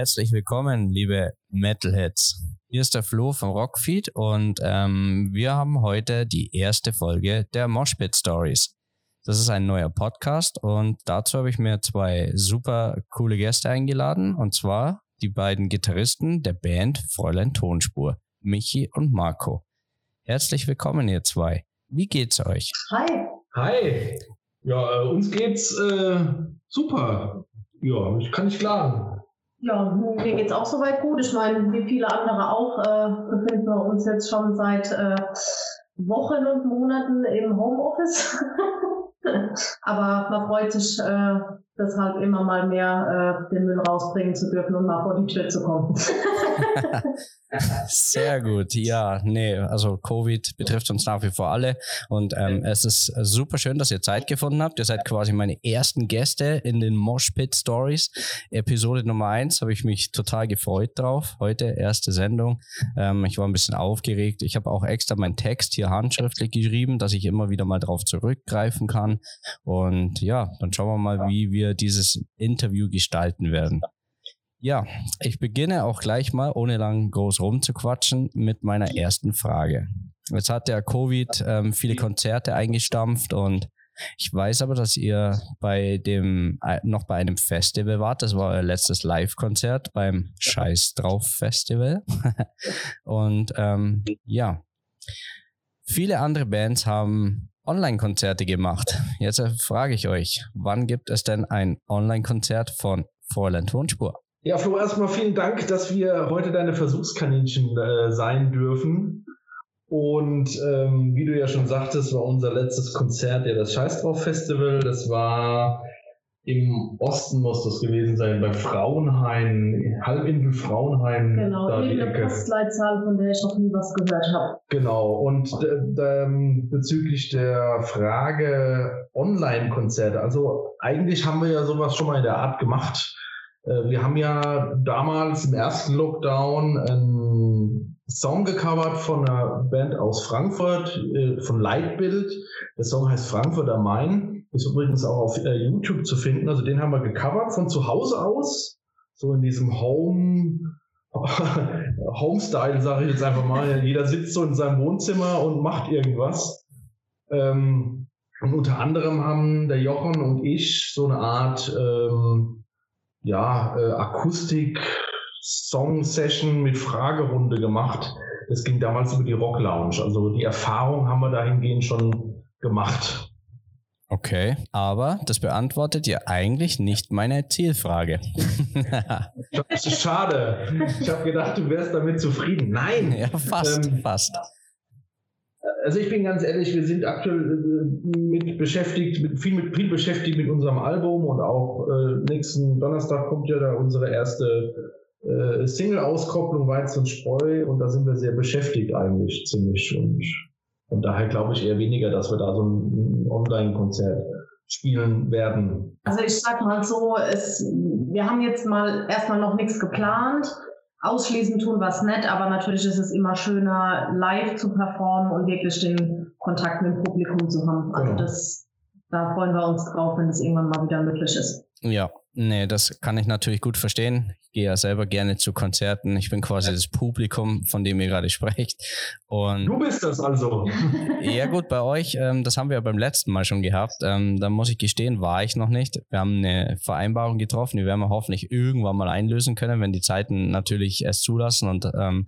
Herzlich willkommen, liebe Metalheads. Hier ist der Flo vom Rockfeed und ähm, wir haben heute die erste Folge der Moshpit Stories. Das ist ein neuer Podcast und dazu habe ich mir zwei super coole Gäste eingeladen und zwar die beiden Gitarristen der Band Fräulein Tonspur, Michi und Marco. Herzlich willkommen, ihr zwei. Wie geht's euch? Hi. Hi. Ja, äh, uns geht's äh, super. Ja, ich kann nicht klagen. Ja, mir geht's auch soweit gut. Ich meine, wie viele andere auch, äh, befinden wir uns jetzt schon seit äh, Wochen und Monaten im Homeoffice. Aber man freut sich, äh, deshalb immer mal mehr äh, den Müll rausbringen zu dürfen und mal vor die Tür zu kommen. Sehr gut, ja, nee, also Covid betrifft uns nach wie vor alle und ähm, es ist super schön, dass ihr Zeit gefunden habt. Ihr seid quasi meine ersten Gäste in den Mosh Pit Stories. Episode Nummer eins habe ich mich total gefreut drauf. Heute erste Sendung. Ähm, ich war ein bisschen aufgeregt. Ich habe auch extra meinen Text hier handschriftlich geschrieben, dass ich immer wieder mal drauf zurückgreifen kann. Und ja, dann schauen wir mal, wie wir dieses Interview gestalten werden. Ja, ich beginne auch gleich mal, ohne lang groß rumzuquatschen, mit meiner ersten Frage. Jetzt hat der Covid ähm, viele Konzerte eingestampft und ich weiß aber, dass ihr bei dem äh, noch bei einem Festival wart. Das war euer letztes Live-Konzert beim Scheiß drauf Festival. und ähm, ja, viele andere Bands haben Online-Konzerte gemacht. Jetzt äh, frage ich euch, wann gibt es denn ein Online-Konzert von Fräulein Tonspur? Ja, Flo, erstmal vielen Dank, dass wir heute deine Versuchskaninchen äh, sein dürfen. Und ähm, wie du ja schon sagtest, war unser letztes Konzert ja das Scheiß drauf Festival. Das war im Osten muss das gewesen sein, bei Frauenheim, Halbinsel Frauenheim. Genau, da die eine Postleitzahl, von der ich noch nie was gehört habe. Genau, und ähm, bezüglich der Frage Online-Konzerte, also eigentlich haben wir ja sowas schon mal in der Art gemacht. Äh, wir haben ja damals im ersten Lockdown einen Song gecovert von einer Band aus Frankfurt, äh, von Leitbild. Der Song heißt Frankfurt am Main. Ist übrigens auch auf äh, YouTube zu finden. Also den haben wir gecovert von zu Hause aus. So in diesem Home, Homestyle, sage ich jetzt einfach mal. Jeder sitzt so in seinem Wohnzimmer und macht irgendwas. Ähm, und unter anderem haben der Jochen und ich so eine Art ähm, ja, äh, Akustik-Song-Session mit Fragerunde gemacht. Es ging damals über die Rock Lounge. Also die Erfahrung haben wir dahingehend schon gemacht. Okay, aber das beantwortet ja eigentlich nicht meine Zielfrage. das ist schade. Ich habe gedacht, du wärst damit zufrieden. Nein. Ja, fast, ähm, fast. Also ich bin ganz ehrlich, wir sind aktuell äh, mit beschäftigt, mit viel, mit viel beschäftigt mit unserem Album und auch äh, nächsten Donnerstag kommt ja da unsere erste äh, Single-Auskopplung Weiz und Spreu und da sind wir sehr beschäftigt eigentlich ziemlich und, und daher glaube ich eher weniger, dass wir da so ein, Online-Konzert spielen werden. Also ich sag mal so, es, wir haben jetzt mal erstmal noch nichts geplant ausschließen tun was nett, aber natürlich ist es immer schöner, live zu performen und wirklich den Kontakt mit dem Publikum zu haben. Also genau. das, da freuen wir uns drauf, wenn es irgendwann mal wieder möglich ist. Ja, nee, das kann ich natürlich gut verstehen. Ich gehe ja selber gerne zu Konzerten. Ich bin quasi das Publikum, von dem ihr gerade sprecht. Und du bist das also. ja gut, bei euch, ähm, das haben wir ja beim letzten Mal schon gehabt. Ähm, da muss ich gestehen, war ich noch nicht. Wir haben eine Vereinbarung getroffen, die werden wir hoffentlich irgendwann mal einlösen können, wenn die Zeiten natürlich es zulassen. Und ähm,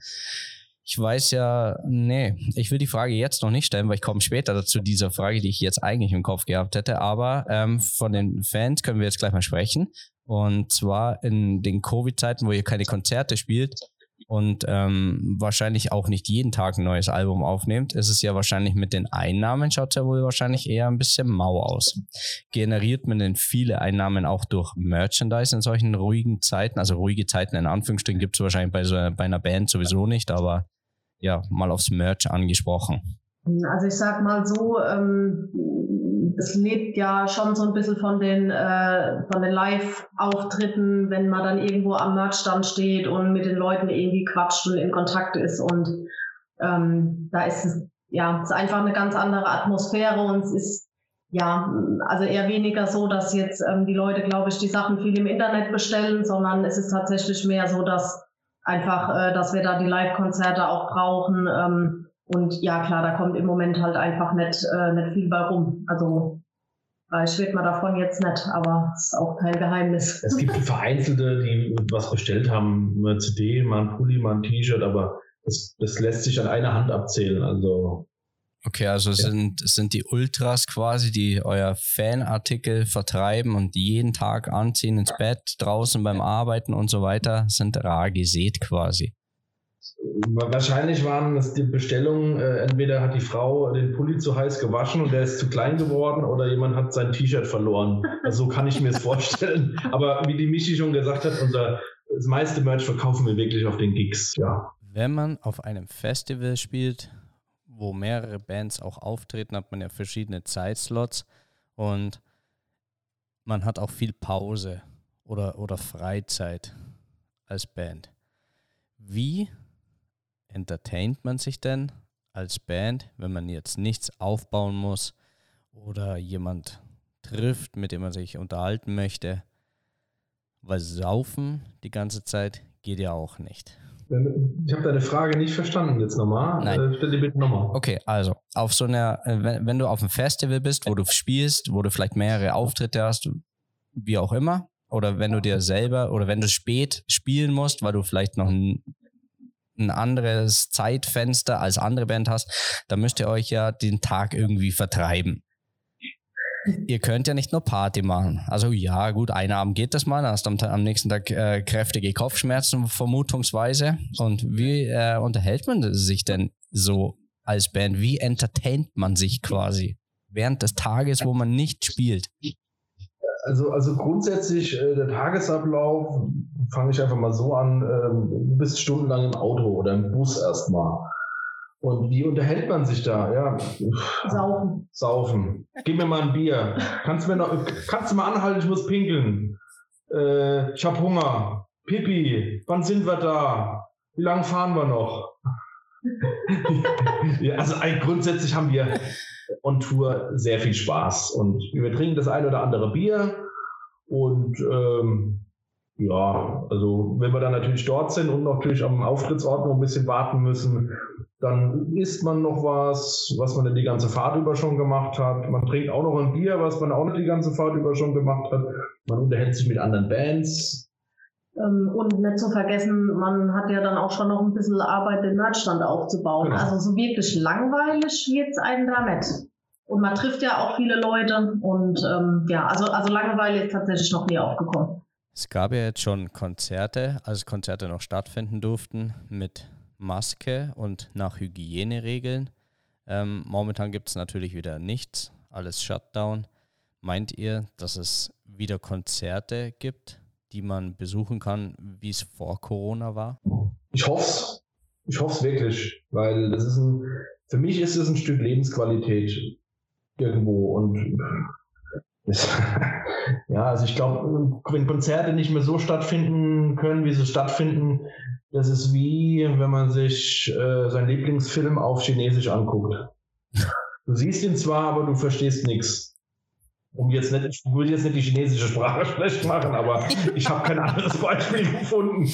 ich weiß ja, nee, ich will die Frage jetzt noch nicht stellen, weil ich komme später dazu dieser Frage, die ich jetzt eigentlich im Kopf gehabt hätte. Aber ähm, von den Fans können wir jetzt gleich mal sprechen. Und zwar in den Covid-Zeiten, wo ihr keine Konzerte spielt und ähm, wahrscheinlich auch nicht jeden Tag ein neues Album aufnehmt, ist es ja wahrscheinlich mit den Einnahmen, schaut ja wohl wahrscheinlich eher ein bisschen mau aus. Generiert man denn viele Einnahmen auch durch Merchandise in solchen ruhigen Zeiten? Also ruhige Zeiten in Anführungsstrichen gibt es wahrscheinlich bei, so, bei einer Band sowieso nicht, aber ja, mal aufs Merch angesprochen? Also ich sag mal so, ähm, es lebt ja schon so ein bisschen von den, äh, den Live-Auftritten, wenn man dann irgendwo am Merchstand steht und mit den Leuten irgendwie quatscht und in Kontakt ist. Und ähm, da ist es ja es ist einfach eine ganz andere Atmosphäre und es ist ja, also eher weniger so, dass jetzt ähm, die Leute, glaube ich, die Sachen viel im Internet bestellen, sondern es ist tatsächlich mehr so, dass einfach, äh, dass wir da die Live-Konzerte auch brauchen. Ähm, und ja, klar, da kommt im Moment halt einfach nicht, äh, nicht viel bei rum. Also reich wird man davon jetzt nicht, aber es ist auch kein Geheimnis. Es gibt Vereinzelte, die was bestellt haben, eine CD, mal ein Pulli, mal ein T-Shirt, aber das, das lässt sich an einer Hand abzählen. Also Okay, also ja. sind, sind die Ultras quasi, die euer Fanartikel vertreiben und jeden Tag anziehen ins Bett, draußen beim Arbeiten und so weiter, sind rar gesät quasi. Wahrscheinlich waren es die Bestellungen, äh, entweder hat die Frau den Pulli zu heiß gewaschen und der ist zu klein geworden oder jemand hat sein T-Shirt verloren. Also so kann ich mir es vorstellen. Aber wie die Michi schon gesagt hat, unser, das meiste Merch verkaufen wir wirklich auf den Gigs. Ja. Wenn man auf einem Festival spielt, wo mehrere Bands auch auftreten, hat man ja verschiedene Zeitslots und man hat auch viel Pause oder, oder Freizeit als Band. Wie entertaint man sich denn als Band, wenn man jetzt nichts aufbauen muss oder jemand trifft, mit dem man sich unterhalten möchte? Weil saufen die ganze Zeit geht ja auch nicht. Ich habe deine Frage nicht verstanden jetzt nochmal. Nein. Äh, stell die bitte nochmal. Okay, also auf so einer, äh, wenn, wenn du auf einem Festival bist, wo du spielst, wo du vielleicht mehrere Auftritte hast, wie auch immer, oder wenn du dir selber oder wenn du spät spielen musst, weil du vielleicht noch ein, ein anderes Zeitfenster als andere Band hast, dann müsst ihr euch ja den Tag irgendwie vertreiben ihr könnt ja nicht nur Party machen. Also ja, gut, einen Abend geht das mal, dann hast du am, am nächsten Tag äh, kräftige Kopfschmerzen vermutungsweise. Und wie äh, unterhält man sich denn so als Band? Wie entertaint man sich quasi während des Tages, wo man nicht spielt? Also, also grundsätzlich äh, der Tagesablauf fange ich einfach mal so an, ähm, du bist stundenlang im Auto oder im Bus erstmal. Und wie unterhält man sich da? Ja. Saufen. Saufen. Gib mir mal ein Bier. Kannst du, mir noch, kannst du mal anhalten, ich muss pinkeln. Äh, ich hab Hunger. Pipi, wann sind wir da? Wie lange fahren wir noch? ja, also grundsätzlich haben wir on Tour sehr viel Spaß und wir trinken das ein oder andere Bier und ähm, ja, also wenn wir dann natürlich dort sind und natürlich am Auftrittsort noch ein bisschen warten müssen, dann isst man noch was, was man die ganze Fahrt über schon gemacht hat. Man trinkt auch noch ein Bier, was man auch nicht die ganze Fahrt über schon gemacht hat. Man unterhält sich mit anderen Bands. Ähm, und nicht zu vergessen, man hat ja dann auch schon noch ein bisschen Arbeit, den Merchstand aufzubauen. Genau. Also so wirklich langweilig wird es einen da nicht. Und man trifft ja auch viele Leute. Und ähm, ja, also, also Langeweile ist tatsächlich noch nie aufgekommen. Es gab ja jetzt schon Konzerte, als Konzerte noch stattfinden durften, mit Maske und nach Hygieneregeln. Ähm, momentan gibt es natürlich wieder nichts, alles Shutdown. Meint ihr, dass es wieder Konzerte gibt, die man besuchen kann, wie es vor Corona war? Ich hoffe es. Ich hoffe es wirklich, weil das ist ein, für mich ist es ein Stück Lebensqualität irgendwo und ja, also ich glaube, wenn Konzerte nicht mehr so stattfinden können, wie sie stattfinden, das ist wie, wenn man sich äh, seinen Lieblingsfilm auf Chinesisch anguckt. Du siehst ihn zwar, aber du verstehst nichts. Um jetzt nicht, ich will jetzt nicht die chinesische Sprache schlecht machen, aber ich habe kein anderes Beispiel gefunden.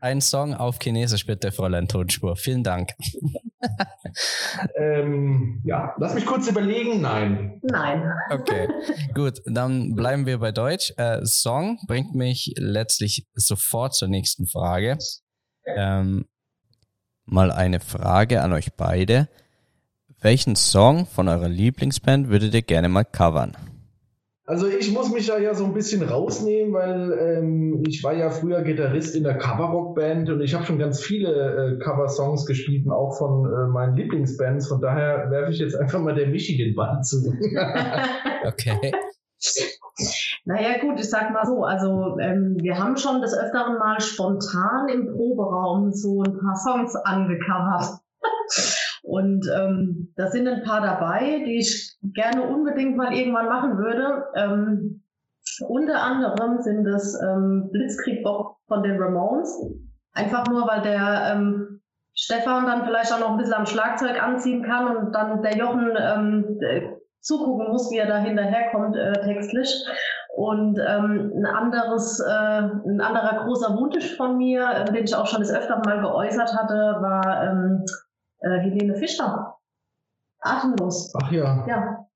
Ein Song auf Chinesisch bitte, Fräulein Tonspur. Vielen Dank. ähm, ja, lass mich kurz überlegen. Nein. Nein. Okay, gut. Dann bleiben wir bei Deutsch. Äh, Song bringt mich letztlich sofort zur nächsten Frage. Ähm, mal eine Frage an euch beide. Welchen Song von eurer Lieblingsband würdet ihr gerne mal covern? Also ich muss mich da ja so ein bisschen rausnehmen, weil ähm, ich war ja früher Gitarrist in der Coverrock-Band und ich habe schon ganz viele äh, Cover-Songs gespielt, auch von äh, meinen Lieblingsbands. Von daher werfe ich jetzt einfach mal der Michi den Ball zu. okay. Naja gut, ich sag mal so, also ähm, wir haben schon des Öfteren mal spontan im Proberaum so ein paar Songs angecovert. Und ähm, da sind ein paar dabei, die ich gerne unbedingt mal irgendwann machen würde. Ähm, unter anderem sind es ähm, Blitzkrieg von den Ramones. Einfach nur, weil der ähm, Stefan dann vielleicht auch noch ein bisschen am Schlagzeug anziehen kann und dann der Jochen ähm, zugucken muss, wie er da hinterherkommt äh, textlich. Und ähm, ein anderes, äh, ein anderer großer Wunsch von mir, äh, den ich auch schon das öfter mal geäußert hatte, war ähm, äh, Helene Fischer. Atemlos. Ach ja. Ja.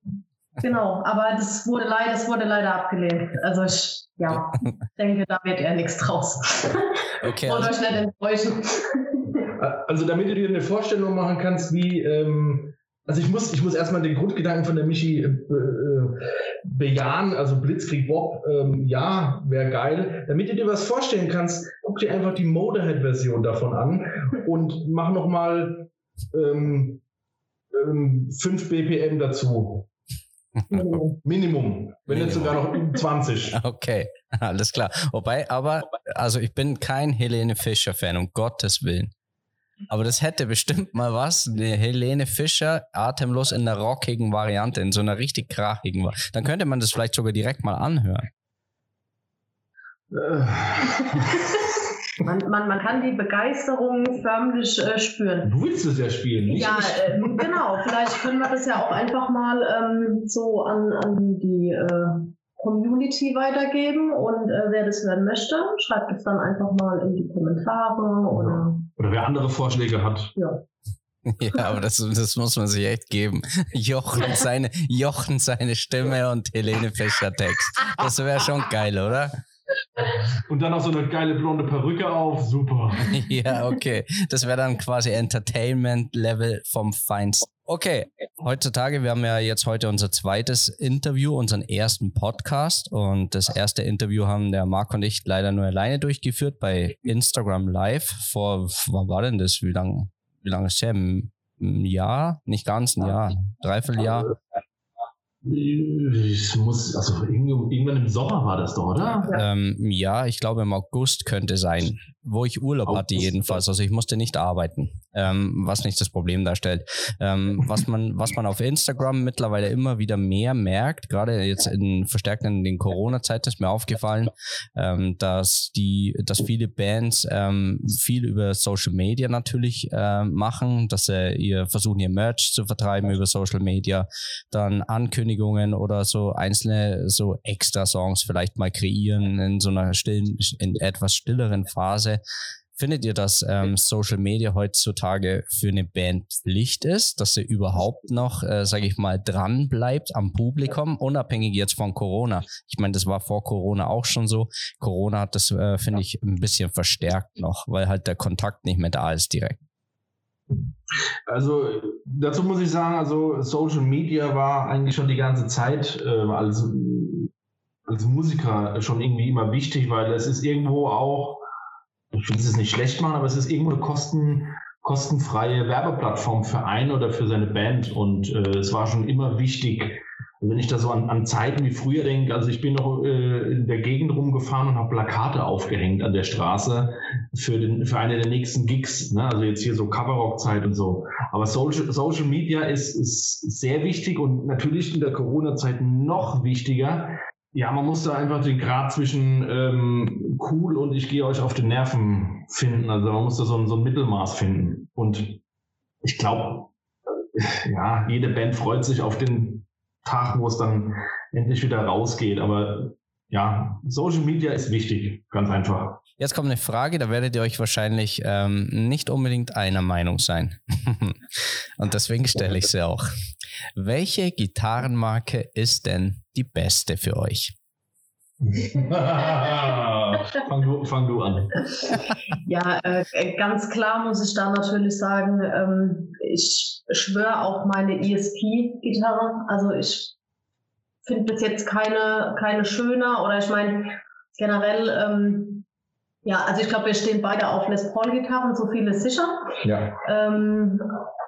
Genau, aber das wurde leider, das wurde leider abgelehnt. Also ich ja, denke, da wird eher nichts draus. Okay. Wollt also, euch nicht enttäuschen. Also damit du dir eine Vorstellung machen kannst, wie ähm, also ich muss, ich muss erstmal den Grundgedanken von der Michi äh, äh, bejahen, also Blitzkrieg Bob, ähm, ja, wäre geil. Damit du dir was vorstellen kannst, guck dir einfach die Motorhead-Version davon an und mach nochmal ähm, ähm, 5 BPM dazu. Minimum. Minimum. Wenn jetzt sogar noch 20. Okay, alles klar. Wobei, aber, also ich bin kein Helene Fischer-Fan, um Gottes Willen. Aber das hätte bestimmt mal was. Eine Helene Fischer, atemlos in der rockigen Variante, in so einer richtig krachigen Variante. Dann könnte man das vielleicht sogar direkt mal anhören. man, man, man kann die Begeisterung förmlich äh, spüren. Du willst es ja spielen, nicht? Ja, äh, genau. Vielleicht können wir das ja auch einfach mal ähm, so an, an die äh, Community weitergeben und äh, wer das hören möchte, schreibt es dann einfach mal in die Kommentare oder. Oder wer andere Vorschläge hat. Ja. Ja, aber das, das muss man sich echt geben. Jochen seine, Jochen seine Stimme und Helene Fischer Text. Das wäre schon geil, oder? Und dann noch so eine geile blonde Perücke auf, super. ja, okay. Das wäre dann quasi Entertainment-Level vom Feinsten. Okay, heutzutage, wir haben ja jetzt heute unser zweites Interview, unseren ersten Podcast. Und das erste Interview haben der Marc und ich leider nur alleine durchgeführt bei Instagram Live. Vor, wann war denn das? Wie lange wie lang ist es her? Ein Jahr? Nicht ganz ein Jahr. Dreiviertel Jahr. Ich muss, also irgendwann im Sommer war das doch, oder? Ähm, ja, ich glaube im August könnte sein, wo ich Urlaub hatte jedenfalls. Also ich musste nicht arbeiten ähm, was nicht das Problem darstellt. Ähm, was man, was man auf Instagram mittlerweile immer wieder mehr merkt, gerade jetzt in verstärkt in den Corona-Zeit ist mir aufgefallen, ähm, dass die, dass viele Bands ähm, viel über Social Media natürlich äh, machen, dass sie ihr versuchen ihr Merch zu vertreiben über Social Media, dann Ankündigungen oder so einzelne so extra Songs vielleicht mal kreieren in so einer stillen, in etwas stilleren Phase. Findet ihr, dass ähm, Social Media heutzutage für eine Band Pflicht ist, dass sie überhaupt noch, äh, sage ich mal, dran bleibt am Publikum, unabhängig jetzt von Corona? Ich meine, das war vor Corona auch schon so. Corona hat das, äh, finde ich, ein bisschen verstärkt noch, weil halt der Kontakt nicht mehr da ist direkt. Also dazu muss ich sagen, also Social Media war eigentlich schon die ganze Zeit äh, als, als Musiker schon irgendwie immer wichtig, weil es ist irgendwo auch ich will es nicht schlecht machen, aber es ist irgendwo eine Kosten, kostenfreie Werbeplattform für einen oder für seine Band. Und äh, es war schon immer wichtig, wenn ich da so an, an Zeiten wie früher denke, also ich bin noch äh, in der Gegend rumgefahren und habe Plakate aufgehängt an der Straße für, den, für eine der nächsten Gigs, ne? also jetzt hier so Coverrock-Zeit und so. Aber Social, Social Media ist, ist sehr wichtig und natürlich in der Corona-Zeit noch wichtiger, ja, man muss da einfach den Grad zwischen ähm, cool und ich gehe euch auf den Nerven finden. Also man muss da so ein, so ein Mittelmaß finden. Und ich glaube, äh, ja, jede Band freut sich auf den Tag, wo es dann endlich wieder rausgeht. Aber ja, Social Media ist wichtig, ganz einfach. Jetzt kommt eine Frage, da werdet ihr euch wahrscheinlich ähm, nicht unbedingt einer Meinung sein. Und deswegen stelle ich sie auch. Welche Gitarrenmarke ist denn die beste für euch? fang, du, fang, du, an. Ja, äh, ganz klar muss ich da natürlich sagen, ähm, ich schwöre auf meine ESP-Gitarre. Also ich finde bis jetzt keine, keine schöner oder ich meine generell, ähm, ja, also ich glaube, wir stehen beide auf Les Paul-Gitarren, so viel ist sicher. Ja. Ähm,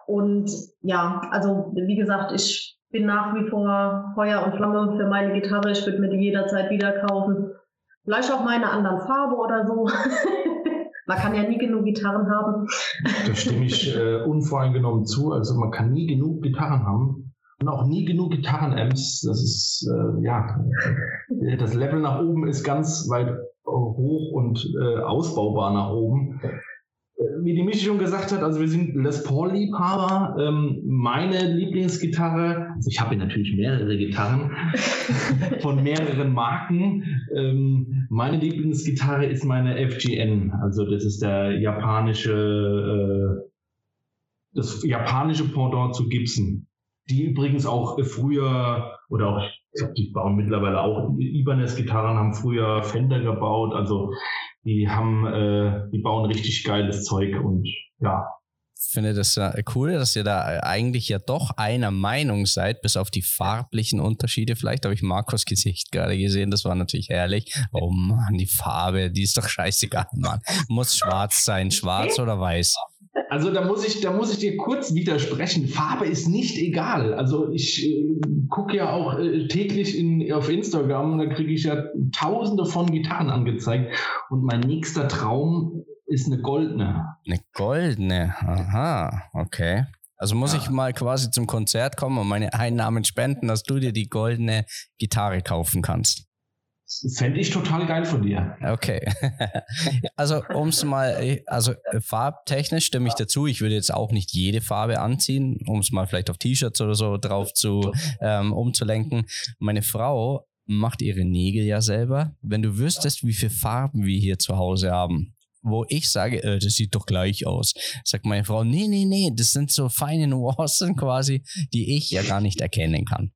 und ja, also wie gesagt, ich bin nach wie vor Feuer und Flamme für meine Gitarre. Ich würde mir die jederzeit wieder kaufen. Vielleicht auch meine anderen Farbe oder so. man kann ja nie genug Gitarren haben. da stimme ich äh, unvoreingenommen zu. Also man kann nie genug Gitarren haben und auch nie genug Gitarrenamps. Das ist äh, ja das Level nach oben ist ganz weit hoch und äh, ausbaubar nach oben wie die Michi schon gesagt hat, also wir sind Les Paul-Liebhaber. Ähm, meine Lieblingsgitarre, also ich habe natürlich mehrere Gitarren von mehreren Marken. Ähm, meine Lieblingsgitarre ist meine FGN, also das ist der japanische, äh, das japanische Pendant zu Gibson. Die übrigens auch früher oder auch die bauen mittlerweile auch Ibanez-Gitarren, haben früher Fender gebaut, also die haben, äh, die bauen richtig geiles Zeug und ja. Ich finde das cool, dass ihr da eigentlich ja doch einer Meinung seid, bis auf die farblichen Unterschiede. Vielleicht habe ich Markus Gesicht gerade gesehen, das war natürlich herrlich. Oh Mann, die Farbe, die ist doch scheißegal, Mann. Muss schwarz sein, schwarz oder weiß. Also da muss ich, da muss ich dir kurz widersprechen. Farbe ist nicht egal. Also ich äh, gucke ja auch äh, täglich in, auf Instagram, da kriege ich ja tausende von Gitarren angezeigt. Und mein nächster Traum ist eine goldene. Eine goldene, aha, okay. Also muss ja. ich mal quasi zum Konzert kommen und meine Einnahmen spenden, dass du dir die goldene Gitarre kaufen kannst. Fände ich total geil von dir. Okay. also, um es mal, also farbtechnisch stimme ich dazu. Ich würde jetzt auch nicht jede Farbe anziehen, um es mal vielleicht auf T-Shirts oder so drauf zu ähm, umzulenken. Meine Frau macht ihre Nägel ja selber. Wenn du wüsstest, wie viele Farben wir hier zu Hause haben, wo ich sage, äh, das sieht doch gleich aus. Sagt meine Frau, nee, nee, nee, das sind so feine Nuancen quasi, die ich ja gar nicht erkennen kann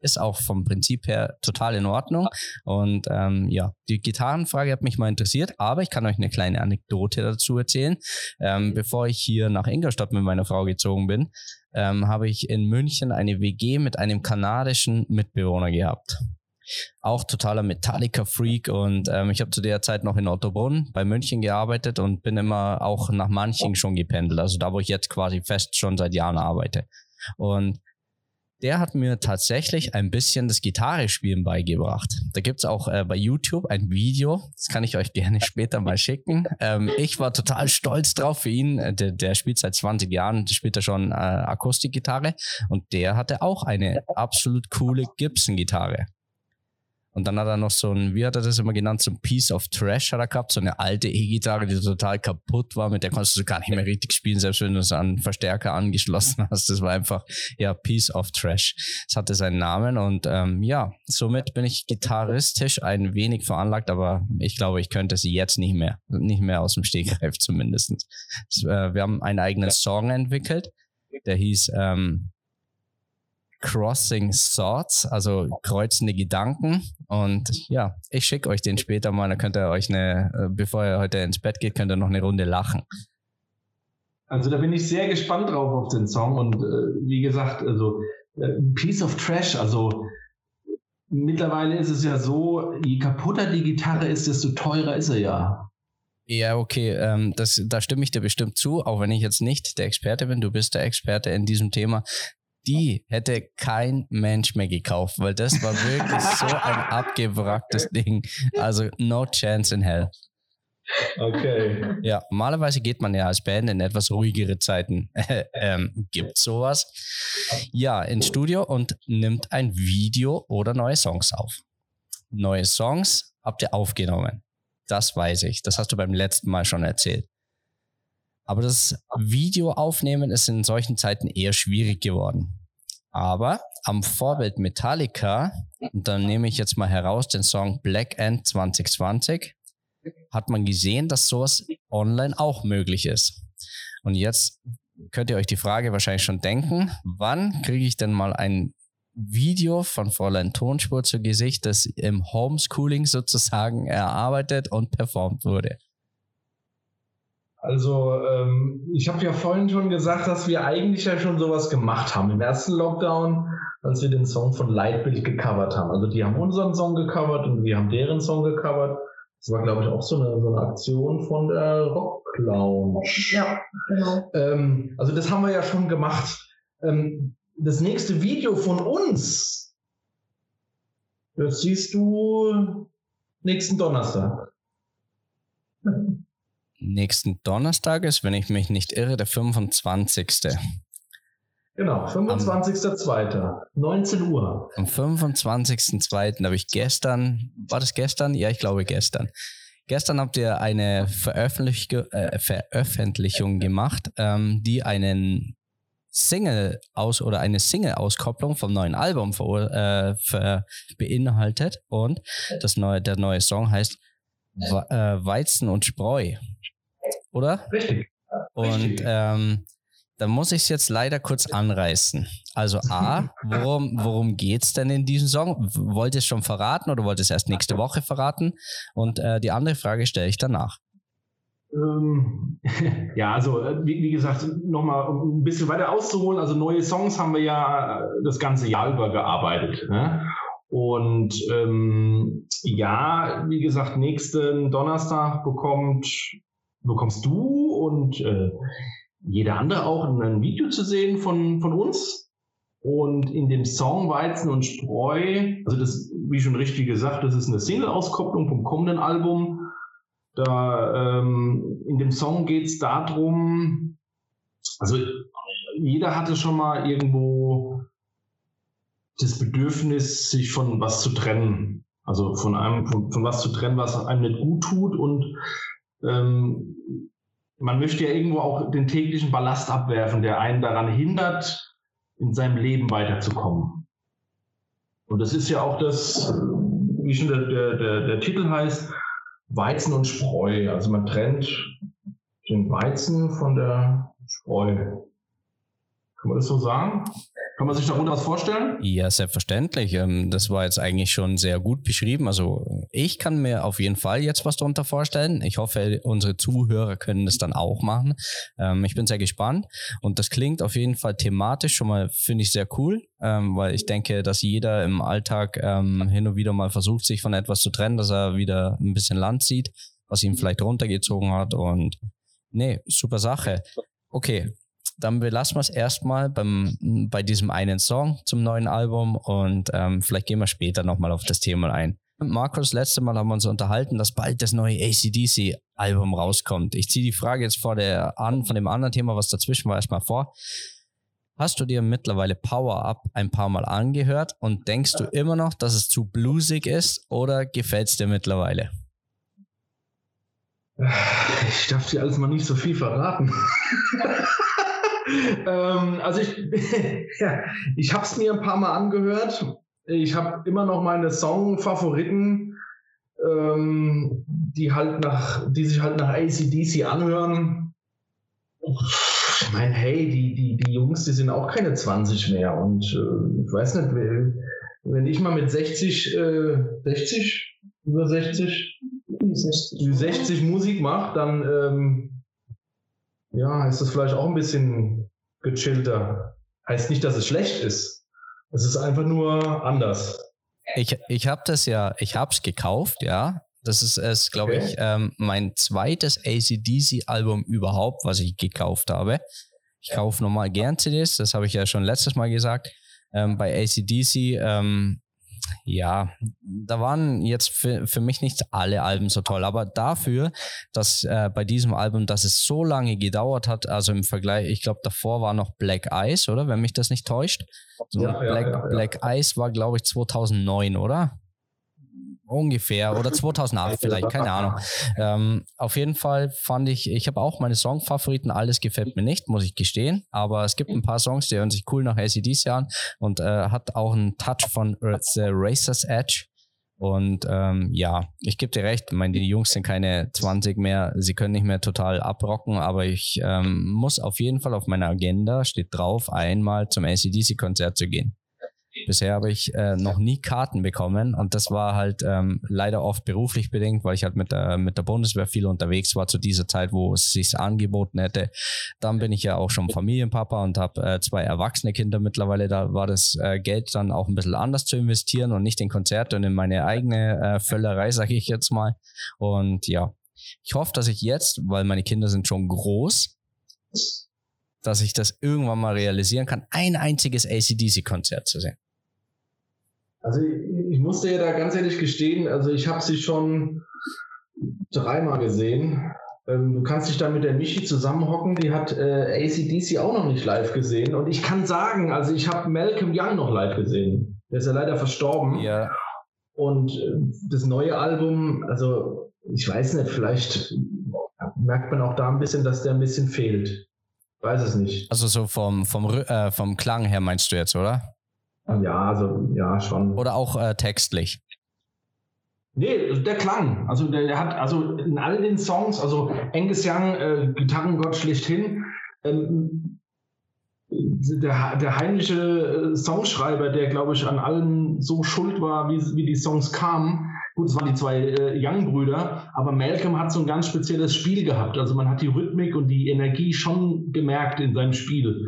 ist auch vom Prinzip her total in Ordnung. Und ähm, ja, die Gitarrenfrage hat mich mal interessiert, aber ich kann euch eine kleine Anekdote dazu erzählen. Ähm, bevor ich hier nach Ingolstadt mit meiner Frau gezogen bin, ähm, habe ich in München eine WG mit einem kanadischen Mitbewohner gehabt. Auch totaler Metallica-Freak und ähm, ich habe zu der Zeit noch in Ottobrunn bei München gearbeitet und bin immer auch nach Manching schon gependelt, also da, wo ich jetzt quasi fest schon seit Jahren arbeite. Und der hat mir tatsächlich ein bisschen das Gitarrespielen beigebracht. Da gibt es auch äh, bei YouTube ein Video, das kann ich euch gerne später mal schicken. Ähm, ich war total stolz drauf für ihn. Äh, der, der spielt seit 20 Jahren, spielt er schon äh, Akustikgitarre und der hatte auch eine absolut coole Gibson-Gitarre. Und dann hat er noch so ein, wie hat er das immer genannt, so ein Piece of Trash hat er gehabt, so eine alte E-Gitarre, die total kaputt war, mit der konntest du gar nicht mehr richtig spielen, selbst wenn du es an Verstärker angeschlossen hast. Das war einfach, ja, Piece of Trash. Es hatte seinen Namen und ähm, ja, somit bin ich gitarristisch ein wenig veranlagt, aber ich glaube, ich könnte sie jetzt nicht mehr, nicht mehr aus dem Stegreif zumindest. Das, äh, wir haben einen eigenen Song entwickelt, der hieß ähm, Crossing Thoughts, also kreuzende Gedanken. Und ja, ich schicke euch den später mal, dann könnt ihr euch eine, äh, bevor ihr heute ins Bett geht, könnt ihr noch eine Runde lachen. Also da bin ich sehr gespannt drauf auf den Song und äh, wie gesagt, also äh, Piece of Trash, also mittlerweile ist es ja so, je kaputter die Gitarre ist, desto teurer ist er ja. Ja, okay, ähm, das, da stimme ich dir bestimmt zu, auch wenn ich jetzt nicht der Experte bin. Du bist der Experte in diesem Thema die hätte kein Mensch mehr gekauft, weil das war wirklich so ein abgewracktes Ding. Also no chance in hell. Okay. Ja, normalerweise geht man ja als Band in etwas ruhigere Zeiten. ähm, gibt sowas? Ja, ins Studio und nimmt ein Video oder neue Songs auf. Neue Songs habt ihr aufgenommen. Das weiß ich. Das hast du beim letzten Mal schon erzählt. Aber das Video aufnehmen ist in solchen Zeiten eher schwierig geworden. Aber am Vorbild Metallica, und dann nehme ich jetzt mal heraus den Song Black End 2020, hat man gesehen, dass sowas online auch möglich ist. Und jetzt könnt ihr euch die Frage wahrscheinlich schon denken, wann kriege ich denn mal ein Video von Fräulein Tonspur zu Gesicht, das im Homeschooling sozusagen erarbeitet und performt wurde? Also ähm, ich habe ja vorhin schon gesagt, dass wir eigentlich ja schon sowas gemacht haben im ersten Lockdown, als wir den Song von Lightbill gecovert haben. Also die haben unseren Song gecovert und wir haben deren Song gecovert. Das war, glaube ich, auch so eine, so eine Aktion von der Rock Lounge. Ja, genau. Ähm, also das haben wir ja schon gemacht. Ähm, das nächste Video von uns, das siehst du nächsten Donnerstag nächsten Donnerstag ist, wenn ich mich nicht irre, der 25. Genau, 25.02. 19 Uhr. Am 25.02. habe ich gestern, war das gestern? Ja, ich glaube gestern. Gestern habt ihr eine Veröffentlich äh, Veröffentlichung gemacht, ähm, die einen Single aus oder eine Single-Auskopplung vom neuen Album ver, äh, beinhaltet und das neue, der neue Song heißt äh, Weizen und Spreu. Oder? Richtig. Und ähm, da muss ich es jetzt leider kurz anreißen. Also A, worum, worum geht es denn in diesem Song? Wollt ihr es schon verraten oder wollt ihr es erst nächste Woche verraten? Und äh, die andere Frage stelle ich danach. Ähm, ja, also äh, wie, wie gesagt, nochmal um ein bisschen weiter auszuholen. Also neue Songs haben wir ja das ganze Jahr über gearbeitet. Ne? Und ähm, ja, wie gesagt, nächsten Donnerstag bekommt, bekommst du und äh, jeder andere auch ein Video zu sehen von, von uns. Und in dem Song Weizen und Spreu, also das, wie schon richtig gesagt, das ist eine Single-Auskopplung vom kommenden Album. Da ähm, in dem Song geht es darum, also jeder hatte schon mal irgendwo das Bedürfnis, sich von was zu trennen. Also von einem, von, von was zu trennen, was einem nicht gut tut. Und ähm, man möchte ja irgendwo auch den täglichen Ballast abwerfen, der einen daran hindert, in seinem Leben weiterzukommen. Und das ist ja auch das, wie schon der, der, der, der Titel heißt, Weizen und Spreu. Also man trennt den Weizen von der Spreu. Kann man das so sagen? Kann man sich darunter was vorstellen? Ja, selbstverständlich. Ähm, das war jetzt eigentlich schon sehr gut beschrieben. Also ich kann mir auf jeden Fall jetzt was darunter vorstellen. Ich hoffe, unsere Zuhörer können das dann auch machen. Ähm, ich bin sehr gespannt und das klingt auf jeden Fall thematisch schon mal, finde ich, sehr cool, ähm, weil ich denke, dass jeder im Alltag hin und wieder mal versucht, sich von etwas zu trennen, dass er wieder ein bisschen Land sieht, was ihn vielleicht runtergezogen hat und nee, super Sache. Okay, dann belassen wir es erstmal beim, bei diesem einen Song zum neuen Album und ähm, vielleicht gehen wir später nochmal auf das Thema ein. Markus, letzte Mal haben wir uns unterhalten, dass bald das neue ACDC-Album rauskommt. Ich ziehe die Frage jetzt vor der an, von dem anderen Thema, was dazwischen war, erstmal vor. Hast du dir mittlerweile Power Up ein paar Mal angehört und denkst du immer noch, dass es zu bluesig ist oder gefällt es dir mittlerweile? Ich darf dir alles mal nicht so viel verraten. ähm, also ich, ja, ich habe es mir ein paar Mal angehört. Ich habe immer noch meine Song-Favoriten, ähm, die halt nach, die sich halt nach ACDC anhören. Ich meine, hey, die, die, die Jungs, die sind auch keine 20 mehr. Und äh, ich weiß nicht, wenn ich mal mit 60, äh, 60, über 60, 60, 60 Musik mache, dann ähm, ja, ist das vielleicht auch ein bisschen gechillter. Heißt nicht, dass es schlecht ist. Es ist einfach nur anders. Ich, ich habe das ja, ich habe es gekauft, ja. Das ist es, glaube okay. ich, ähm, mein zweites ACDC-Album überhaupt, was ich gekauft habe. Ich kaufe normal gern CDs, das habe ich ja schon letztes Mal gesagt. Ähm, bei ACDC ähm, ja, da waren jetzt für, für mich nicht alle Alben so toll, aber dafür, dass äh, bei diesem Album, dass es so lange gedauert hat, also im Vergleich, ich glaube, davor war noch Black Ice, oder? Wenn mich das nicht täuscht. So ja, Black, ja, ja, Black Ice war, glaube ich, 2009, oder? Ungefähr oder 2008 vielleicht, keine Ahnung. Ähm, auf jeden Fall fand ich, ich habe auch meine Songfavoriten, alles gefällt mir nicht, muss ich gestehen, aber es gibt ein paar Songs, die hören sich cool nach ACDC an und äh, hat auch einen Touch von The Racer's Edge. Und ähm, ja, ich gebe dir recht, ich meine, die Jungs sind keine 20 mehr, sie können nicht mehr total abrocken, aber ich ähm, muss auf jeden Fall auf meiner Agenda, steht drauf, einmal zum ACDC-Konzert zu gehen. Bisher habe ich äh, noch nie Karten bekommen und das war halt ähm, leider oft beruflich bedingt, weil ich halt mit der, mit der Bundeswehr viel unterwegs war zu dieser Zeit, wo es sich angeboten hätte. Dann bin ich ja auch schon Familienpapa und habe äh, zwei erwachsene Kinder mittlerweile. Da war das äh, Geld dann auch ein bisschen anders zu investieren und nicht in Konzerte und in meine eigene äh, Völlerei, sage ich jetzt mal. Und ja, ich hoffe, dass ich jetzt, weil meine Kinder sind schon groß, dass ich das irgendwann mal realisieren kann, ein einziges ACDC-Konzert zu sehen. Also ich, ich musste ja da ganz ehrlich gestehen, also ich habe sie schon dreimal gesehen. Ähm, du kannst dich da mit der Michi zusammenhocken, die hat äh, ACDC auch noch nicht live gesehen. Und ich kann sagen, also ich habe Malcolm Young noch live gesehen. Der ist ja leider verstorben. Ja. Und äh, das neue Album, also ich weiß nicht, vielleicht merkt man auch da ein bisschen, dass der ein bisschen fehlt. Weiß es nicht. Also so vom, vom, äh, vom Klang her meinst du jetzt, oder? Ja, also ja, schon. Oder auch äh, textlich. Nee, der Klang. Also der, der, hat, also in all den Songs, also Angus Young, äh, Gitarrengott schlechthin, ähm, der, der heimliche äh, Songschreiber, der, glaube ich, an allen so schuld war, wie, wie die Songs kamen. Gut, es waren die zwei äh, Young-Brüder, aber Malcolm hat so ein ganz spezielles Spiel gehabt. Also man hat die Rhythmik und die Energie schon gemerkt in seinem Spiel.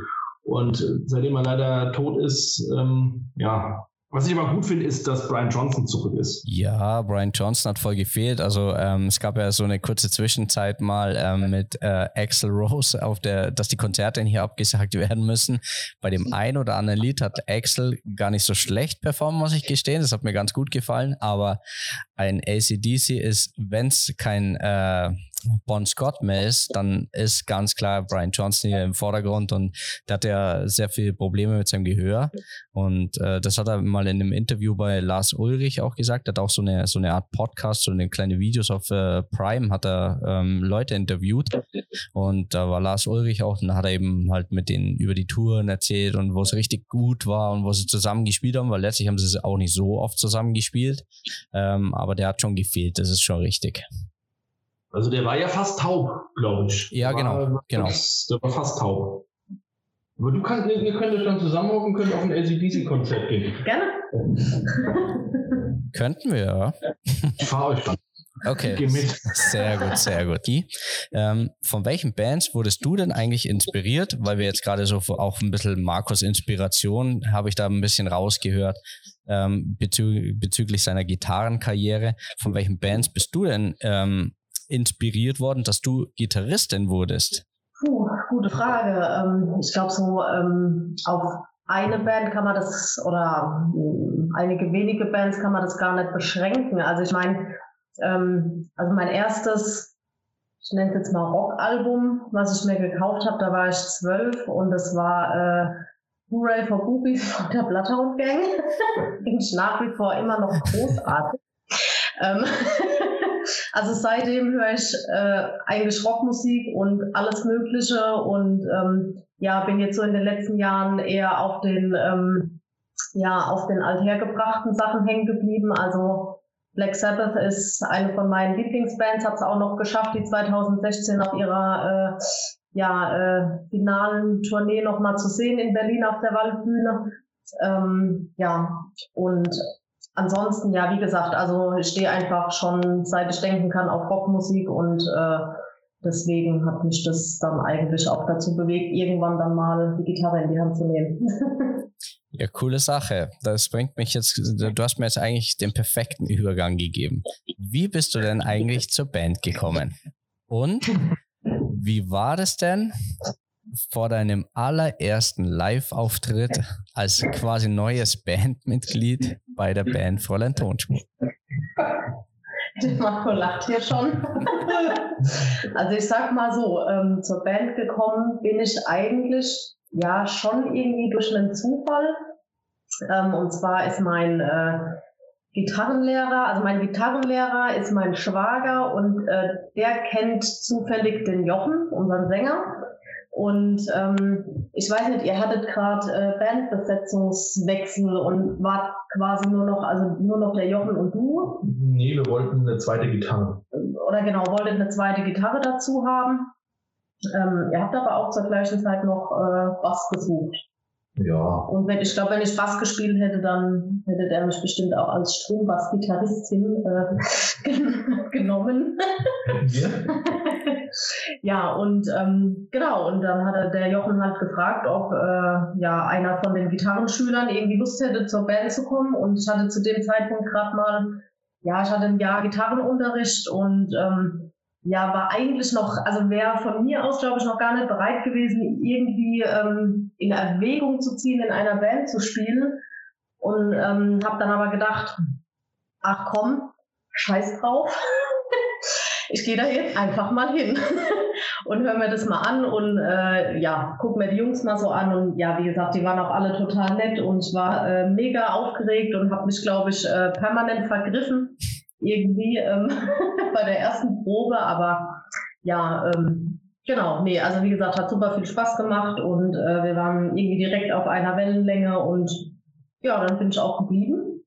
Und äh, seitdem er leider tot ist, ähm, ja, was ich aber gut finde, ist, dass Brian Johnson zurück ist. Ja, Brian Johnson hat voll gefehlt. Also ähm, es gab ja so eine kurze Zwischenzeit mal ähm, mit äh, Axel Rose, auf der, dass die Konzerte hier abgesagt werden müssen. Bei dem einen oder anderen Lied hat Axel gar nicht so schlecht performt, muss ich gestehen. Das hat mir ganz gut gefallen. Aber ein ACDC ist, wenn es kein äh, Bon Scott mehr ist, dann ist ganz klar Brian Johnson hier im Vordergrund und der hat ja sehr viele Probleme mit seinem Gehör. Und äh, das hat er mal in einem Interview bei Lars Ulrich auch gesagt. Er hat auch so eine, so eine Art Podcast, so eine kleine Videos auf äh, Prime, hat er ähm, Leute interviewt. Und da war Lars Ulrich auch, und hat er eben halt mit denen über die Touren erzählt und wo es richtig gut war und wo sie zusammen gespielt haben, weil letztlich haben sie es auch nicht so oft zusammen gespielt. Ähm, aber der hat schon gefehlt, das ist schon richtig. Also der war ja fast taub, glaube ich. Ja, genau. War, genau. der war fast taub. Aber du kannst, ihr könnt euch dann zusammenhocken, könnt auf ein LCDC-Konzert gehen. Gerne. Könnten wir, ja. Ich fahre euch dann. Okay. Geh mit. Sehr gut, sehr gut. Die, ähm, von welchen Bands wurdest du denn eigentlich inspiriert? Weil wir jetzt gerade so auch ein bisschen Markus Inspiration habe ich da ein bisschen rausgehört ähm, bezü bezüglich seiner Gitarrenkarriere. Von welchen Bands bist du denn ähm, inspiriert worden, dass du Gitarristin wurdest? Puh, gute Frage. Ähm, ich glaube, so ähm, auf eine Band kann man das oder äh, einige wenige Bands kann man das gar nicht beschränken. Also ich meine, ähm, also mein erstes, ich nenne es jetzt mal Rockalbum, was ich mir gekauft habe, da war ich zwölf und das war äh, Hooray for Boobies von der Bloodhound Gang. Finde ich nach wie vor immer noch großartig. ähm, also seitdem höre ich äh, eigentlich Rockmusik und alles Mögliche und ähm, ja, bin jetzt so in den letzten Jahren eher auf den ähm, ja auf den althergebrachten Sachen hängen geblieben. Also Black Sabbath ist eine von meinen Lieblingsbands, hat es auch noch geschafft, die 2016 auf ihrer äh, ja, äh, finalen Tournee nochmal zu sehen in Berlin auf der Waldbühne. Ähm, ja, und ansonsten, ja, wie gesagt, also ich stehe einfach schon, seit ich denken kann, auf Rockmusik und äh, deswegen hat mich das dann eigentlich auch dazu bewegt, irgendwann dann mal die Gitarre in die Hand zu nehmen. Ja, coole Sache. Das bringt mich jetzt, du hast mir jetzt eigentlich den perfekten Übergang gegeben. Wie bist du denn eigentlich zur Band gekommen? Und wie war das denn vor deinem allerersten Live-Auftritt als quasi neues Bandmitglied bei der Band Fräulein Tonspur? Marco lacht hier schon. also ich sag mal so, ähm, zur Band gekommen bin ich eigentlich ja schon irgendwie durch einen Zufall. Ähm, und zwar ist mein äh, Gitarrenlehrer, also mein Gitarrenlehrer ist mein Schwager und äh, der kennt zufällig den Jochen, unseren Sänger. Und ähm, ich weiß nicht, ihr hattet gerade äh, Bandbesetzungswechsel und wart quasi nur noch, also nur noch der Jochen und du. Nee, wir wollten eine zweite Gitarre. Oder genau, wolltet eine zweite Gitarre dazu haben. Ähm, ihr habt aber auch zur gleichen Zeit noch äh, Bass gesucht. Ja. Und wenn, ich glaube, wenn ich Bass gespielt hätte, dann hätte der mich bestimmt auch als Strombass-Gitarristin äh, genommen. Ja. ja, und ähm, genau, und dann hat er der Jochen halt gefragt, ob äh, ja einer von den Gitarrenschülern irgendwie Lust hätte, zur Band zu kommen. Und ich hatte zu dem Zeitpunkt gerade mal, ja, ich hatte ein Jahr Gitarrenunterricht und ähm, ja, war eigentlich noch, also wäre von mir aus, glaube ich, noch gar nicht bereit gewesen, irgendwie ähm, in Erwägung zu ziehen, in einer Band zu spielen. Und ähm, habe dann aber gedacht, ach komm, scheiß drauf. ich gehe da jetzt einfach mal hin. und höre mir das mal an und äh, ja, guck mir die Jungs mal so an und ja, wie gesagt, die waren auch alle total nett und ich war äh, mega aufgeregt und habe mich, glaube ich, äh, permanent vergriffen irgendwie ähm, bei der ersten Probe, aber ja, ähm, genau, nee, also wie gesagt, hat super viel Spaß gemacht und äh, wir waren irgendwie direkt auf einer Wellenlänge und ja, dann bin ich auch geblieben.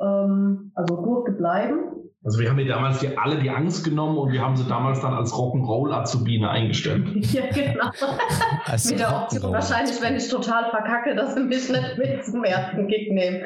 Ähm, also durfte bleiben. Also wir haben mir damals die, alle die Angst genommen und wir haben sie damals dann als Rock'n'Roll-Azubine eingestellt. ja, genau. Mit der Option wahrscheinlich, wenn ich total verkacke, dass sie mich nicht mit zum ersten Kick nehmen.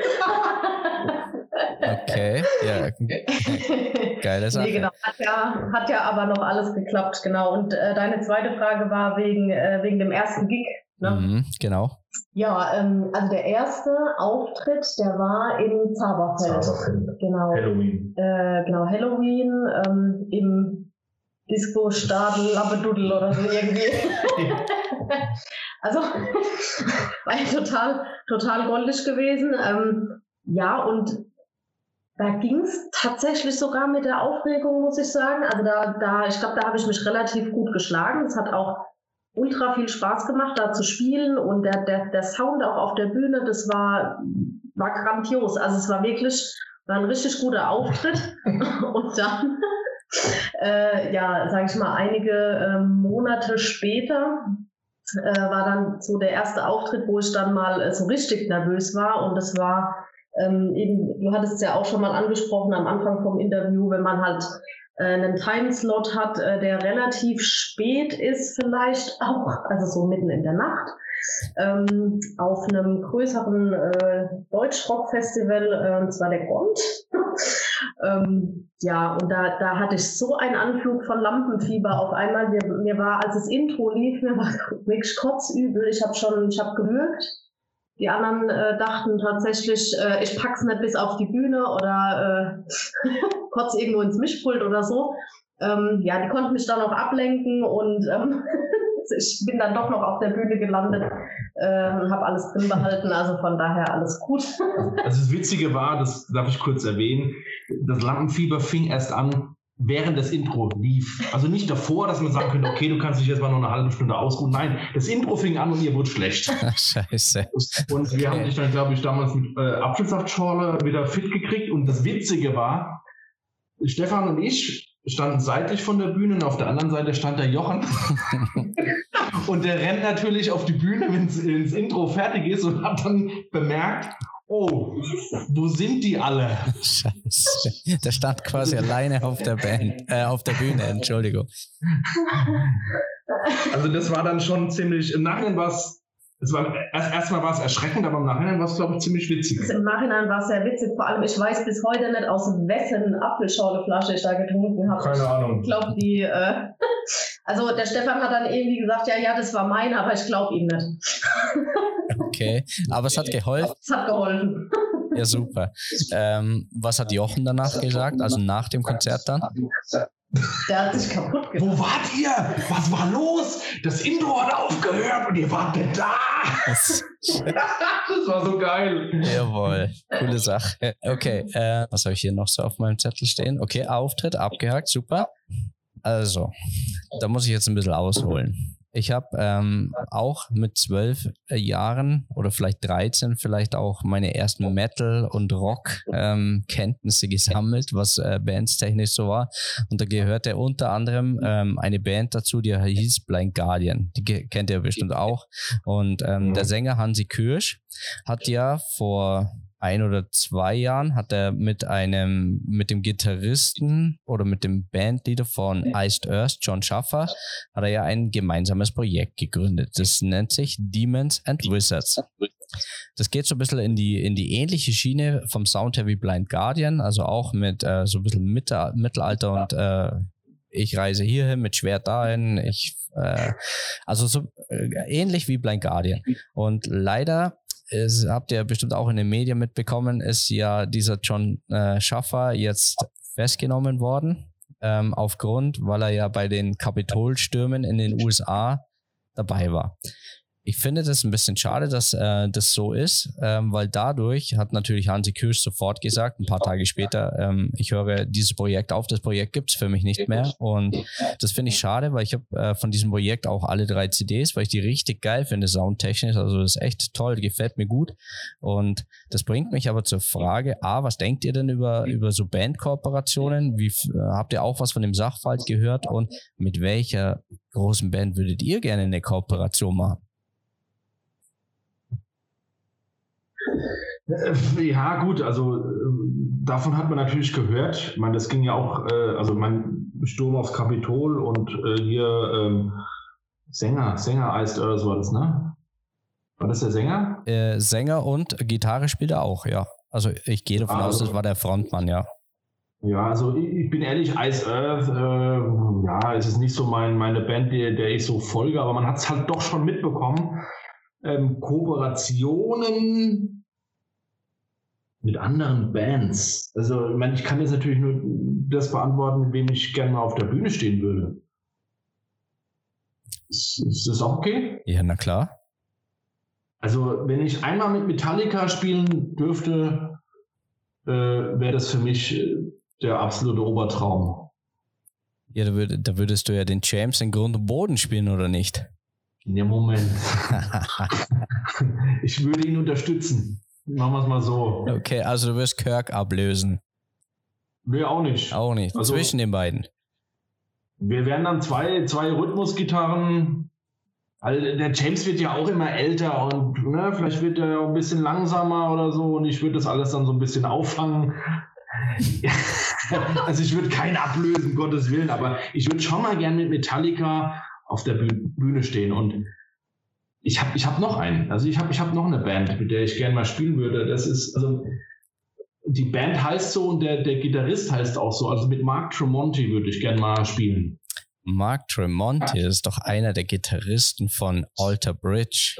okay, ja. Geile Sache. Nee, genau. Hat ja, hat ja aber noch alles geklappt, genau. Und äh, deine zweite Frage war wegen, äh, wegen dem ersten Gig. Ne? Mhm, genau. Ja, ähm, also der erste Auftritt, der war in Zaberfeld. Zaberfeld. Genau. Halloween. Äh, genau, Halloween ähm, im Disco Stadel Labbedudel oder so irgendwie. also war ja total, total goldig gewesen. Ähm, ja, und da ging es tatsächlich sogar mit der Aufregung, muss ich sagen. Also da, da ich glaube, da habe ich mich relativ gut geschlagen. Es hat auch ultra viel Spaß gemacht, da zu spielen und der, der, der Sound auch auf der Bühne, das war, war grandios. Also es war wirklich, war ein richtig guter Auftritt und dann, äh, ja, sage ich mal, einige äh, Monate später äh, war dann so der erste Auftritt, wo ich dann mal äh, so richtig nervös war und das war ähm, eben, du hattest es ja auch schon mal angesprochen am Anfang vom Interview, wenn man halt einen Timeslot hat, äh, der relativ spät ist vielleicht auch, also so mitten in der Nacht, ähm, auf einem größeren äh, Deutschrock-Festival, äh, und zwar der Grund. ähm, ja, und da, da hatte ich so einen Anflug von Lampenfieber auf einmal. Mir, mir war, als das Intro lief, mir war wirklich kotzübel. Ich habe schon, ich habe gewürgt. Die anderen äh, dachten tatsächlich, äh, ich pack's nicht bis auf die Bühne oder äh, kotz irgendwo ins Mischpult oder so. Ähm, ja, die konnten mich dann auch ablenken und ähm, ich bin dann doch noch auf der Bühne gelandet äh, und habe alles drin behalten. Also von daher alles gut. also das Witzige war, das darf ich kurz erwähnen, das Lampenfieber fing erst an, während das Intro lief. Also nicht davor, dass man sagen könnte, okay, du kannst dich jetzt mal noch eine halbe Stunde ausruhen. Nein, das Intro fing an und ihr wurde schlecht. Scheiße. Und wir haben dich dann, glaube ich, damals mit äh, Apfelsaftschorle wieder fit gekriegt. Und das Witzige war, Stefan und ich standen seitlich von der Bühne und auf der anderen Seite stand der Jochen. und der rennt natürlich auf die Bühne, wenn das Intro fertig ist und hat dann bemerkt, Oh, wo sind die alle? Scheiße. Der stand quasi alleine auf der Band, äh, auf der Bühne, Entschuldigung. Also das war dann schon ziemlich, im Nachhinein war es, es war, erst, erstmal war es erschreckend, aber im Nachhinein war es, glaube ich, ziemlich witzig. Im Nachhinein war es sehr witzig, vor allem, ich weiß bis heute nicht, aus wessen Apfelschorleflasche ich da getrunken habe. Keine Ahnung. Ich glaube, die, äh, also der Stefan hat dann irgendwie gesagt, ja, ja, das war meine, aber ich glaube ihm nicht. Okay, aber es hat geholfen. Es hat geholfen. Ja, super. Ähm, was hat Jochen danach gesagt, also nach dem Konzert dann? Der hat sich kaputt gemacht. Wo wart ihr? Was war los? Das Intro hat aufgehört und ihr wart nicht da. Das, das war so geil. Jawohl, coole Sache. Okay, äh, was habe ich hier noch so auf meinem Zettel stehen? Okay, Auftritt abgehakt, super. Also, da muss ich jetzt ein bisschen ausholen. Ich habe ähm, auch mit zwölf äh, Jahren oder vielleicht 13 vielleicht auch meine ersten Metal- und Rock-Kenntnisse ähm, gesammelt, was äh, Bands technisch so war. Und da gehörte unter anderem ähm, eine Band dazu, die hieß Blind Guardian. Die kennt ihr bestimmt auch. Und ähm, der Sänger Hansi Kürsch hat ja vor ein oder zwei Jahren hat er mit einem, mit dem Gitarristen oder mit dem Bandleader von Iced Earth, John Schaffer, hat er ja ein gemeinsames Projekt gegründet. Das nennt sich Demons and Wizards. Das geht so ein bisschen in die, in die ähnliche Schiene vom Sound her wie Blind Guardian, also auch mit äh, so ein bisschen Mitte, Mittelalter und äh, ich reise hierhin mit Schwert dahin, ich äh, also so äh, ähnlich wie Blind Guardian. Und leider es habt ihr bestimmt auch in den Medien mitbekommen, ist ja dieser John äh, Schaffer jetzt festgenommen worden, ähm, aufgrund, weil er ja bei den Kapitolstürmen in den USA dabei war. Ich finde das ein bisschen schade, dass äh, das so ist, ähm, weil dadurch hat natürlich Hansi Kirsch sofort gesagt, ein paar Tage später, ähm, ich höre dieses Projekt auf, das Projekt gibt es für mich nicht mehr. Und das finde ich schade, weil ich habe äh, von diesem Projekt auch alle drei CDs, weil ich die richtig geil finde, soundtechnisch. Also das ist echt toll, gefällt mir gut. Und das bringt mich aber zur Frage, A, was denkt ihr denn über, über so Bandkooperationen? Wie äh, habt ihr auch was von dem Sachverhalt gehört? Und mit welcher großen Band würdet ihr gerne eine Kooperation machen? Äh, ja, gut, also äh, davon hat man natürlich gehört. Ich meine, das ging ja auch, äh, also mein Sturm aufs Kapitol und hier ähm, Sänger, Sänger heißt oder so war das, ne? War das der Sänger? Äh, Sänger und Gitarre spielt er auch, ja. Also ich gehe davon also, aus, das war der Frontmann, ja. Ja, also ich, ich bin ehrlich, Ice Earth, äh, ja, es ist nicht so mein, meine Band, der, der ich so folge, aber man hat es halt doch schon mitbekommen. Ähm, Kooperationen mit anderen Bands. Also, ich meine, ich kann jetzt natürlich nur das beantworten, mit wem ich gerne mal auf der Bühne stehen würde. Ist, ist das auch okay? Ja, na klar. Also, wenn ich einmal mit Metallica spielen dürfte, äh, wäre das für mich äh, der absolute Obertraum. Ja, da, würd, da würdest du ja den James in Grund und Boden spielen, oder nicht? Ja, Moment. ich würde ihn unterstützen. Machen wir es mal so. Okay, also du wirst Kirk ablösen. Nee, auch nicht. Auch nicht. Also, Zwischen den beiden. Wir werden dann zwei, zwei Rhythmusgitarren. Also der James wird ja auch immer älter und ne, vielleicht wird er ja ein bisschen langsamer oder so und ich würde das alles dann so ein bisschen auffangen. also ich würde keinen ablösen, Gottes Willen, aber ich würde schon mal gerne mit Metallica auf der Bühne stehen und ich habe ich hab noch einen. Also ich habe ich hab noch eine Band, mit der ich gerne mal spielen würde. Das ist, also die Band heißt so und der, der Gitarrist heißt auch so. Also mit Mark Tremonti würde ich gerne mal spielen. Mark Tremonti ist doch einer der Gitarristen von Alter Bridge.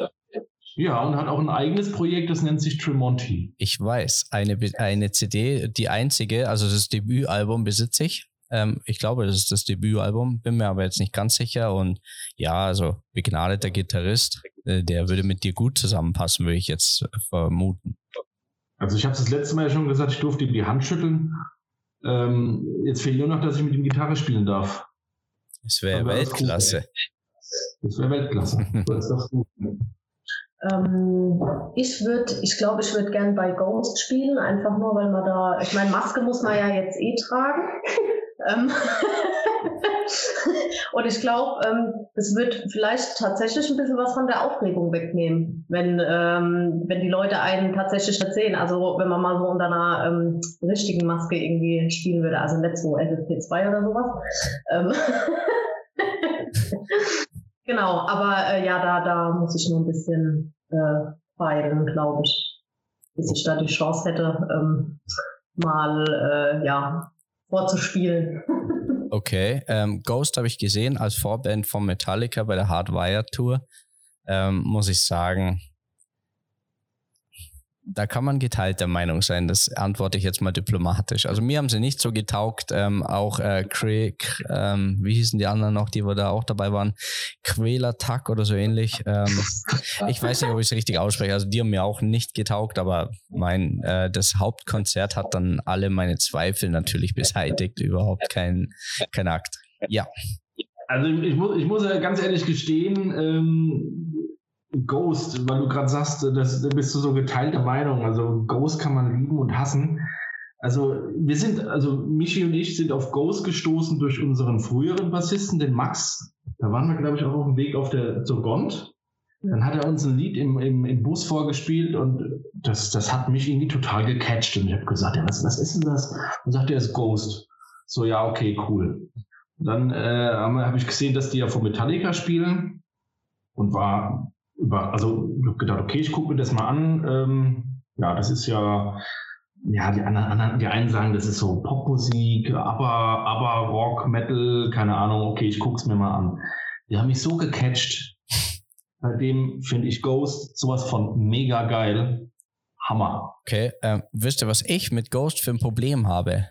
Ja, und hat auch ein eigenes Projekt, das nennt sich Tremonti. Ich weiß, eine, eine CD, die einzige, also das Debütalbum besitze ich. Ähm, ich glaube, das ist das Debütalbum, bin mir aber jetzt nicht ganz sicher. Und ja, also begnadeter Gitarrist, äh, der würde mit dir gut zusammenpassen, würde ich jetzt äh, vermuten. Also ich habe es das letzte Mal ja schon gesagt, ich durfte ihm die Hand schütteln. Ähm, jetzt fehlt nur noch, dass ich mit ihm Gitarre spielen darf. Das wäre Weltklasse. Das wäre Weltklasse. das ist doch gut. Ähm, ich würde, ich glaube, ich würde gern bei Ghost spielen, einfach nur, weil man da, ich meine, Maske muss man ja jetzt eh tragen. Ähm, und ich glaube, ähm, es wird vielleicht tatsächlich ein bisschen was von der Aufregung wegnehmen, wenn, wenn die Leute einen tatsächlich erzählen. Also wenn man mal so unter einer richtigen Maske irgendwie spielen würde, also nicht so FFP2 oder sowas. Genau, aber äh, ja, da, da muss ich nur ein bisschen äh, feilen, glaube ich, bis ich da die Chance hätte, ähm, mal äh, ja, vorzuspielen. Okay, ähm, Ghost habe ich gesehen als Vorband von Metallica bei der Hardwire Tour. Ähm, muss ich sagen, da kann man geteilter Meinung sein. Das antworte ich jetzt mal diplomatisch. Also mir haben sie nicht so getaugt. Ähm, auch äh, Craig, ähm, wie hießen die anderen noch, die wir da auch dabei waren? Quälertack oder so ähnlich. Ähm, ich weiß nicht, ob ich es richtig ausspreche. Also die haben mir auch nicht getaugt, aber mein äh, das Hauptkonzert hat dann alle meine Zweifel natürlich beseitigt. Überhaupt kein, kein Akt. Ja. Also ich muss, ich muss ganz ehrlich gestehen, ähm, Ghost, weil du gerade sagst, das, da bist du so geteilter Meinung. Also Ghost kann man lieben und hassen. Also wir sind, also Michi und ich sind auf Ghost gestoßen durch unseren früheren Bassisten, den Max. Da waren wir, glaube ich, auch auf dem Weg auf der zur Gond. Dann hat er uns ein Lied im, im, im Bus vorgespielt und das, das hat mich irgendwie total gecatcht. Und ich habe gesagt, ja, was, was ist denn das? Und sagt er, ist Ghost. So, ja, okay, cool. dann äh, habe hab ich gesehen, dass die ja von Metallica spielen und war über, also ich habe gedacht, okay, ich gucke mir das mal an. Ähm, ja, das ist ja, ja, die anderen, die einen sagen, das ist so Popmusik, aber, aber Rock, Metal, keine Ahnung, okay, ich gucke es mir mal an. Die haben mich so gecatcht. Seitdem finde ich Ghost sowas von mega geil. Hammer. Okay, ähm, wisst ihr, was ich mit Ghost für ein Problem habe?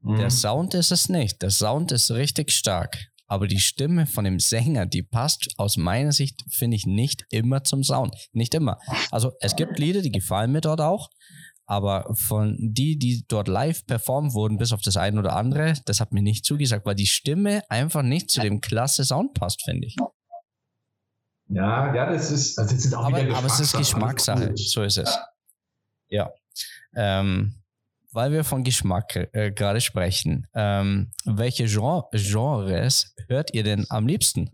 Mhm. Der Sound ist es nicht. Der Sound ist richtig stark. Aber die Stimme von dem Sänger, die passt aus meiner Sicht, finde ich, nicht immer zum Sound. Nicht immer. Also es gibt Lieder, die gefallen mir dort auch, aber von die, die dort live performt wurden, bis auf das eine oder andere, das hat mir nicht zugesagt, weil die Stimme einfach nicht zu dem klasse Sound passt, finde ich. Ja, ja, das ist, also das ist auch aber, wieder aber es ist Geschmackssache, so ist es. Ja. Ähm, weil wir von Geschmack äh, gerade sprechen, ähm, welche Gen Genres hört ihr denn am liebsten?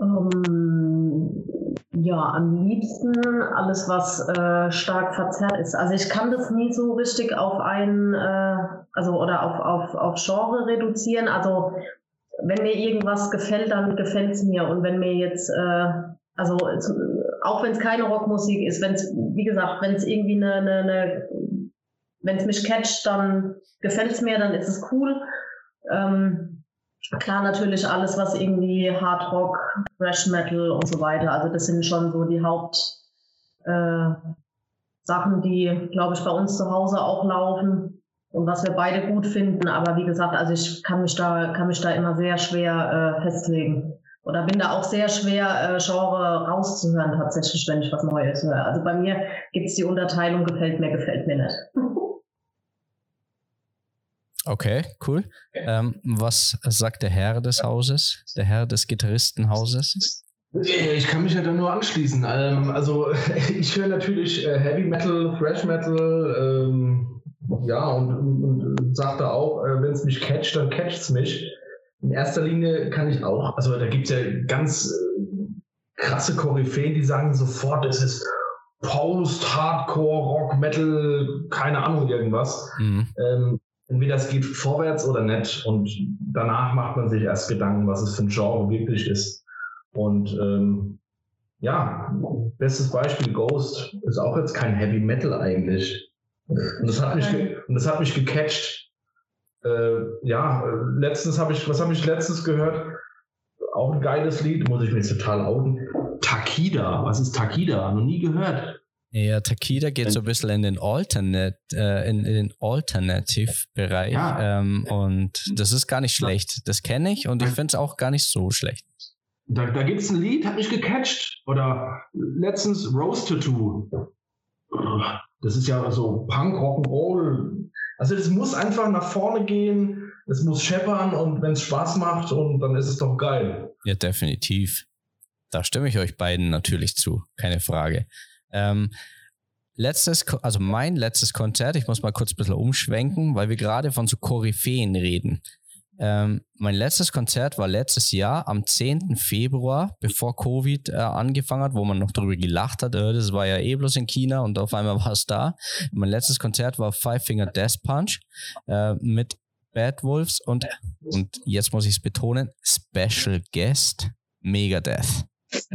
Ähm, ja, am liebsten alles, was äh, stark verzerrt ist. Also ich kann das nie so richtig auf ein, äh, also oder auf, auf, auf Genre reduzieren. Also wenn mir irgendwas gefällt, dann gefällt es mir. Und wenn mir jetzt, äh, also auch wenn es keine Rockmusik ist, wenn es, wie gesagt, wenn es irgendwie eine, eine, eine wenn es mich catcht, dann gefällt es mir, dann ist es cool. Ähm, Klar, natürlich alles, was irgendwie Hard Rock, Thrash Metal und so weiter. Also das sind schon so die Hauptsachen, äh, die, glaube ich, bei uns zu Hause auch laufen und was wir beide gut finden. Aber wie gesagt, also ich kann mich da, kann mich da immer sehr schwer äh, festlegen. Oder bin da auch sehr schwer, äh, Genre rauszuhören tatsächlich, wenn ich was Neues höre. Also bei mir gibt es die Unterteilung, gefällt mir, gefällt mir nicht. Okay, cool. Ähm, was sagt der Herr des Hauses, der Herr des Gitarristenhauses? Ich kann mich ja da nur anschließen. Ähm, also ich höre natürlich äh, Heavy Metal, Thrash Metal, ähm, ja, und, und, und sage da auch, äh, wenn es mich catcht, dann catcht es mich. In erster Linie kann ich auch, also da gibt es ja ganz äh, krasse Koryphäen, die sagen sofort, es ist Post, Hardcore, Rock, Metal, keine Ahnung, irgendwas. Mhm. Ähm, entweder es geht vorwärts oder nicht. Und danach macht man sich erst Gedanken, was es für ein Genre wirklich ist. Und ähm, ja, bestes Beispiel Ghost ist auch jetzt kein Heavy Metal eigentlich. Und das hat mich, und das hat mich gecatcht. Äh, ja, letztens habe ich, was habe ich letztens gehört? Auch ein geiles Lied, muss ich mir jetzt total outen. Takida, was ist Takida? Noch nie gehört. Ja, Takida geht so ein bisschen in den Alternate, äh, in, in, den Alternative-Bereich. Ja. Ähm, und das ist gar nicht schlecht. Das kenne ich und ich finde es auch gar nicht so schlecht. Da, da gibt es ein Lied, hat mich gecatcht. Oder letztens Rose Tattoo. Das ist ja so Punk, Rock'n'Roll. Also es muss einfach nach vorne gehen, es muss scheppern und wenn es Spaß macht und dann ist es doch geil. Ja, definitiv. Da stimme ich euch beiden natürlich zu, keine Frage. Ähm, letztes, also mein letztes Konzert, ich muss mal kurz ein bisschen umschwenken, weil wir gerade von so Koryphäen reden. Ähm, mein letztes Konzert war letztes Jahr am 10. Februar, bevor Covid äh, angefangen hat, wo man noch darüber gelacht hat, äh, das war ja eh bloß in China und auf einmal war es da. Mein letztes Konzert war Five Finger Death Punch äh, mit Bad Wolves und, und jetzt muss ich es betonen, Special Guest Megadeth.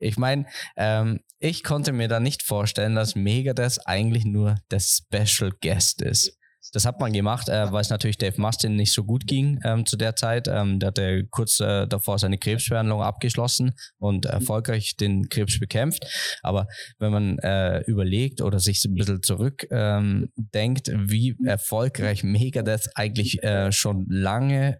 ich meine, ähm, ich konnte mir da nicht vorstellen, dass Megadeth eigentlich nur der Special Guest ist. Das hat man gemacht, äh, weil es natürlich Dave Mustin nicht so gut ging ähm, zu der Zeit. Ähm, der hatte kurz äh, davor seine Krebsbehandlung abgeschlossen und erfolgreich den Krebs bekämpft. Aber wenn man äh, überlegt oder sich ein bisschen zurückdenkt, ähm, wie erfolgreich Megadeth eigentlich äh, schon lange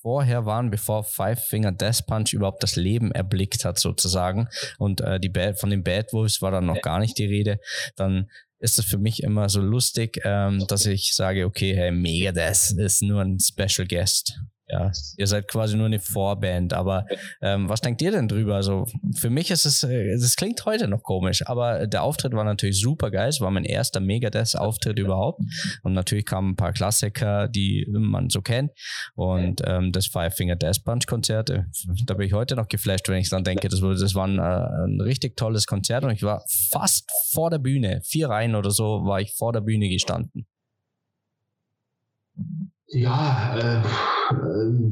vorher waren, bevor Five Finger Death Punch überhaupt das Leben erblickt hat, sozusagen. Und äh, die Bad, von den Bad Wolves war dann noch gar nicht die Rede. Dann ist es für mich immer so lustig, ähm, dass ich sage, okay, hey, Megadeth ist nur ein Special Guest ja, ihr seid quasi nur eine Vorband. Aber ähm, was denkt ihr denn drüber? Also für mich ist es, äh, das klingt heute noch komisch, aber der Auftritt war natürlich super geil. Es war mein erster Megadeth-Auftritt überhaupt. Und natürlich kamen ein paar Klassiker, die man so kennt. Und ähm, das Five Finger Death Punch Konzert, äh, da bin ich heute noch geflasht, wenn ich dann denke, das, das war ein, äh, ein richtig tolles Konzert und ich war fast vor der Bühne, vier Reihen oder so, war ich vor der Bühne gestanden. Ja, äh,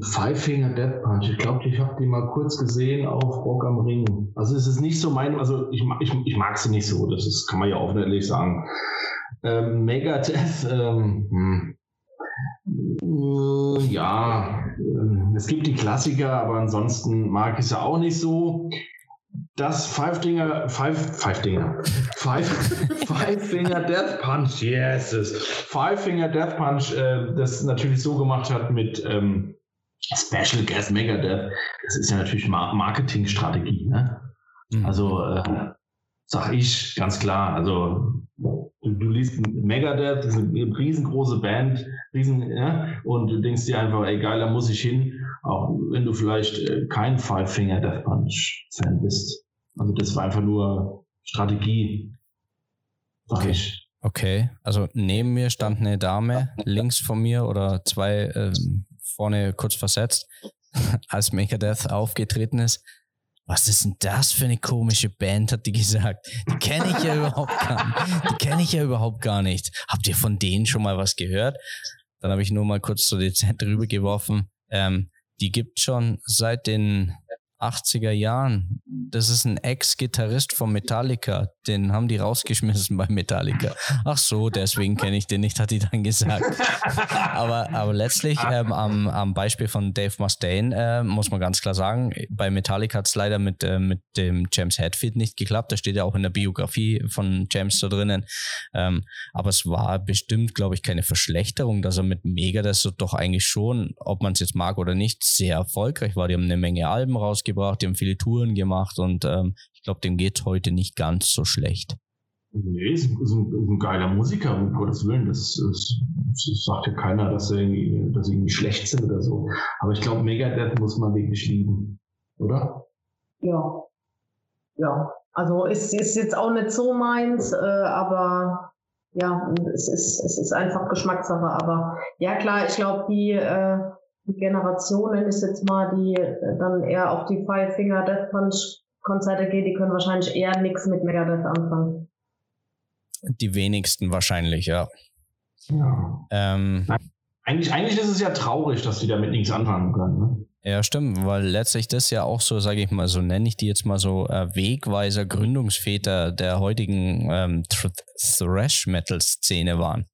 Five Finger Death Punch. Ich glaube, ich habe die mal kurz gesehen auf Rock am Ring. Also es ist nicht so mein, also ich, ich, ich mag sie nicht so, das ist, kann man ja auch ehrlich sagen. Ähm, Megadeth, ähm, hm. äh, ja, äh, es gibt die Klassiker, aber ansonsten mag ich sie auch nicht so. Das Five Dinger, Five, Five Dinger, Five, Five Finger Death Punch, yes, Five Finger Death Punch, äh, das natürlich so gemacht hat mit ähm, Special Guest Megadeth. Das ist ja natürlich Mar Marketingstrategie, ne? Mhm. Also äh, sag ich ganz klar, also du, liest Megadeth, das ist eine riesengroße Band, riesen, ja, und du denkst dir einfach, ey geil, da muss ich hin, auch wenn du vielleicht äh, kein Five Finger Death Punch Fan bist. Also das war einfach nur Strategie. Okay. Ich. Okay, also neben mir stand eine Dame, links von mir oder zwei ähm, vorne kurz versetzt, als Megadeth aufgetreten ist. Was ist denn das für eine komische Band, hat die gesagt. Die kenne ich ja überhaupt gar nicht. Die kenne ich ja überhaupt gar nicht. Habt ihr von denen schon mal was gehört? Dann habe ich nur mal kurz so dezent drüber geworfen. Ähm, die gibt schon seit den 80er Jahren. Das ist ein Ex-Gitarrist von Metallica. Den haben die rausgeschmissen bei Metallica. Ach so, deswegen kenne ich den nicht, hat die dann gesagt. aber, aber letztlich ähm, am, am Beispiel von Dave Mustaine äh, muss man ganz klar sagen, bei Metallica hat es leider mit, äh, mit dem James Hetfield nicht geklappt. Da steht ja auch in der Biografie von James so drinnen. Ähm, aber es war bestimmt, glaube ich, keine Verschlechterung, dass er mit Megadeth so doch eigentlich schon, ob man es jetzt mag oder nicht, sehr erfolgreich war. Die haben eine Menge Alben rausgegeben rausgebracht, die haben viele Touren gemacht und ähm, ich glaube, dem geht heute nicht ganz so schlecht. Nee, ist, ist, ein, ist ein geiler Musiker, um Gottes Willen. Das, das, das sagt ja keiner, dass sie, irgendwie, dass sie irgendwie schlecht sind oder so. Aber ich glaube, Megadeth muss man wirklich lieben, oder? Ja. Ja. Also ist, ist jetzt auch nicht so meins, äh, aber ja, es ist, es ist einfach Geschmackssache. Aber ja klar, ich glaube, die äh, die Generation, nenne ich es jetzt mal, die dann eher auf die Five Finger Death Punch Konzerte geht, die können wahrscheinlich eher nichts mit Megadeth anfangen. Die wenigsten wahrscheinlich, ja. ja. Ähm, eigentlich, eigentlich ist es ja traurig, dass die damit nichts anfangen können. Ne? Ja, stimmt, weil letztlich das ja auch so, sage ich mal, so nenne ich die jetzt mal so äh, Wegweiser Gründungsväter der heutigen ähm, Thrash-Metal-Szene waren.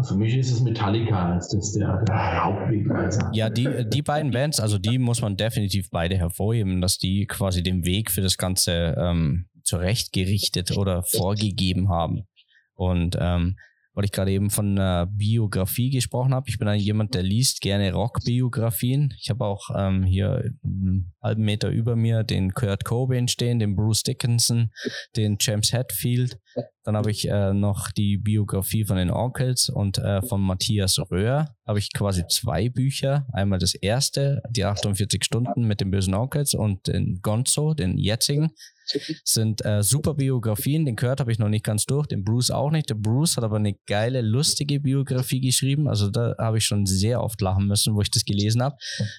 Für mich ist es Metallica als das der, der Hauptwegweiser. Ja, die, die beiden Bands, also die muss man definitiv beide hervorheben, dass die quasi den Weg für das Ganze ähm, zurechtgerichtet oder vorgegeben haben. Und ähm, weil ich gerade eben von einer Biografie gesprochen habe. Ich bin eigentlich jemand, der liest gerne Rockbiografien. Ich habe auch ähm, hier einen halben Meter über mir den Kurt Cobain stehen, den Bruce Dickinson, den James Hetfield. Dann habe ich äh, noch die Biografie von den Onkels und äh, von Matthias Röhr. Habe ich quasi zwei Bücher. Einmal das erste, die 48 Stunden mit den bösen Onkels und den Gonzo, den jetzigen sind äh, super Biografien. Den Kurt habe ich noch nicht ganz durch, den Bruce auch nicht. Der Bruce hat aber eine geile, lustige Biografie geschrieben. Also da habe ich schon sehr oft lachen müssen, wo ich das gelesen habe.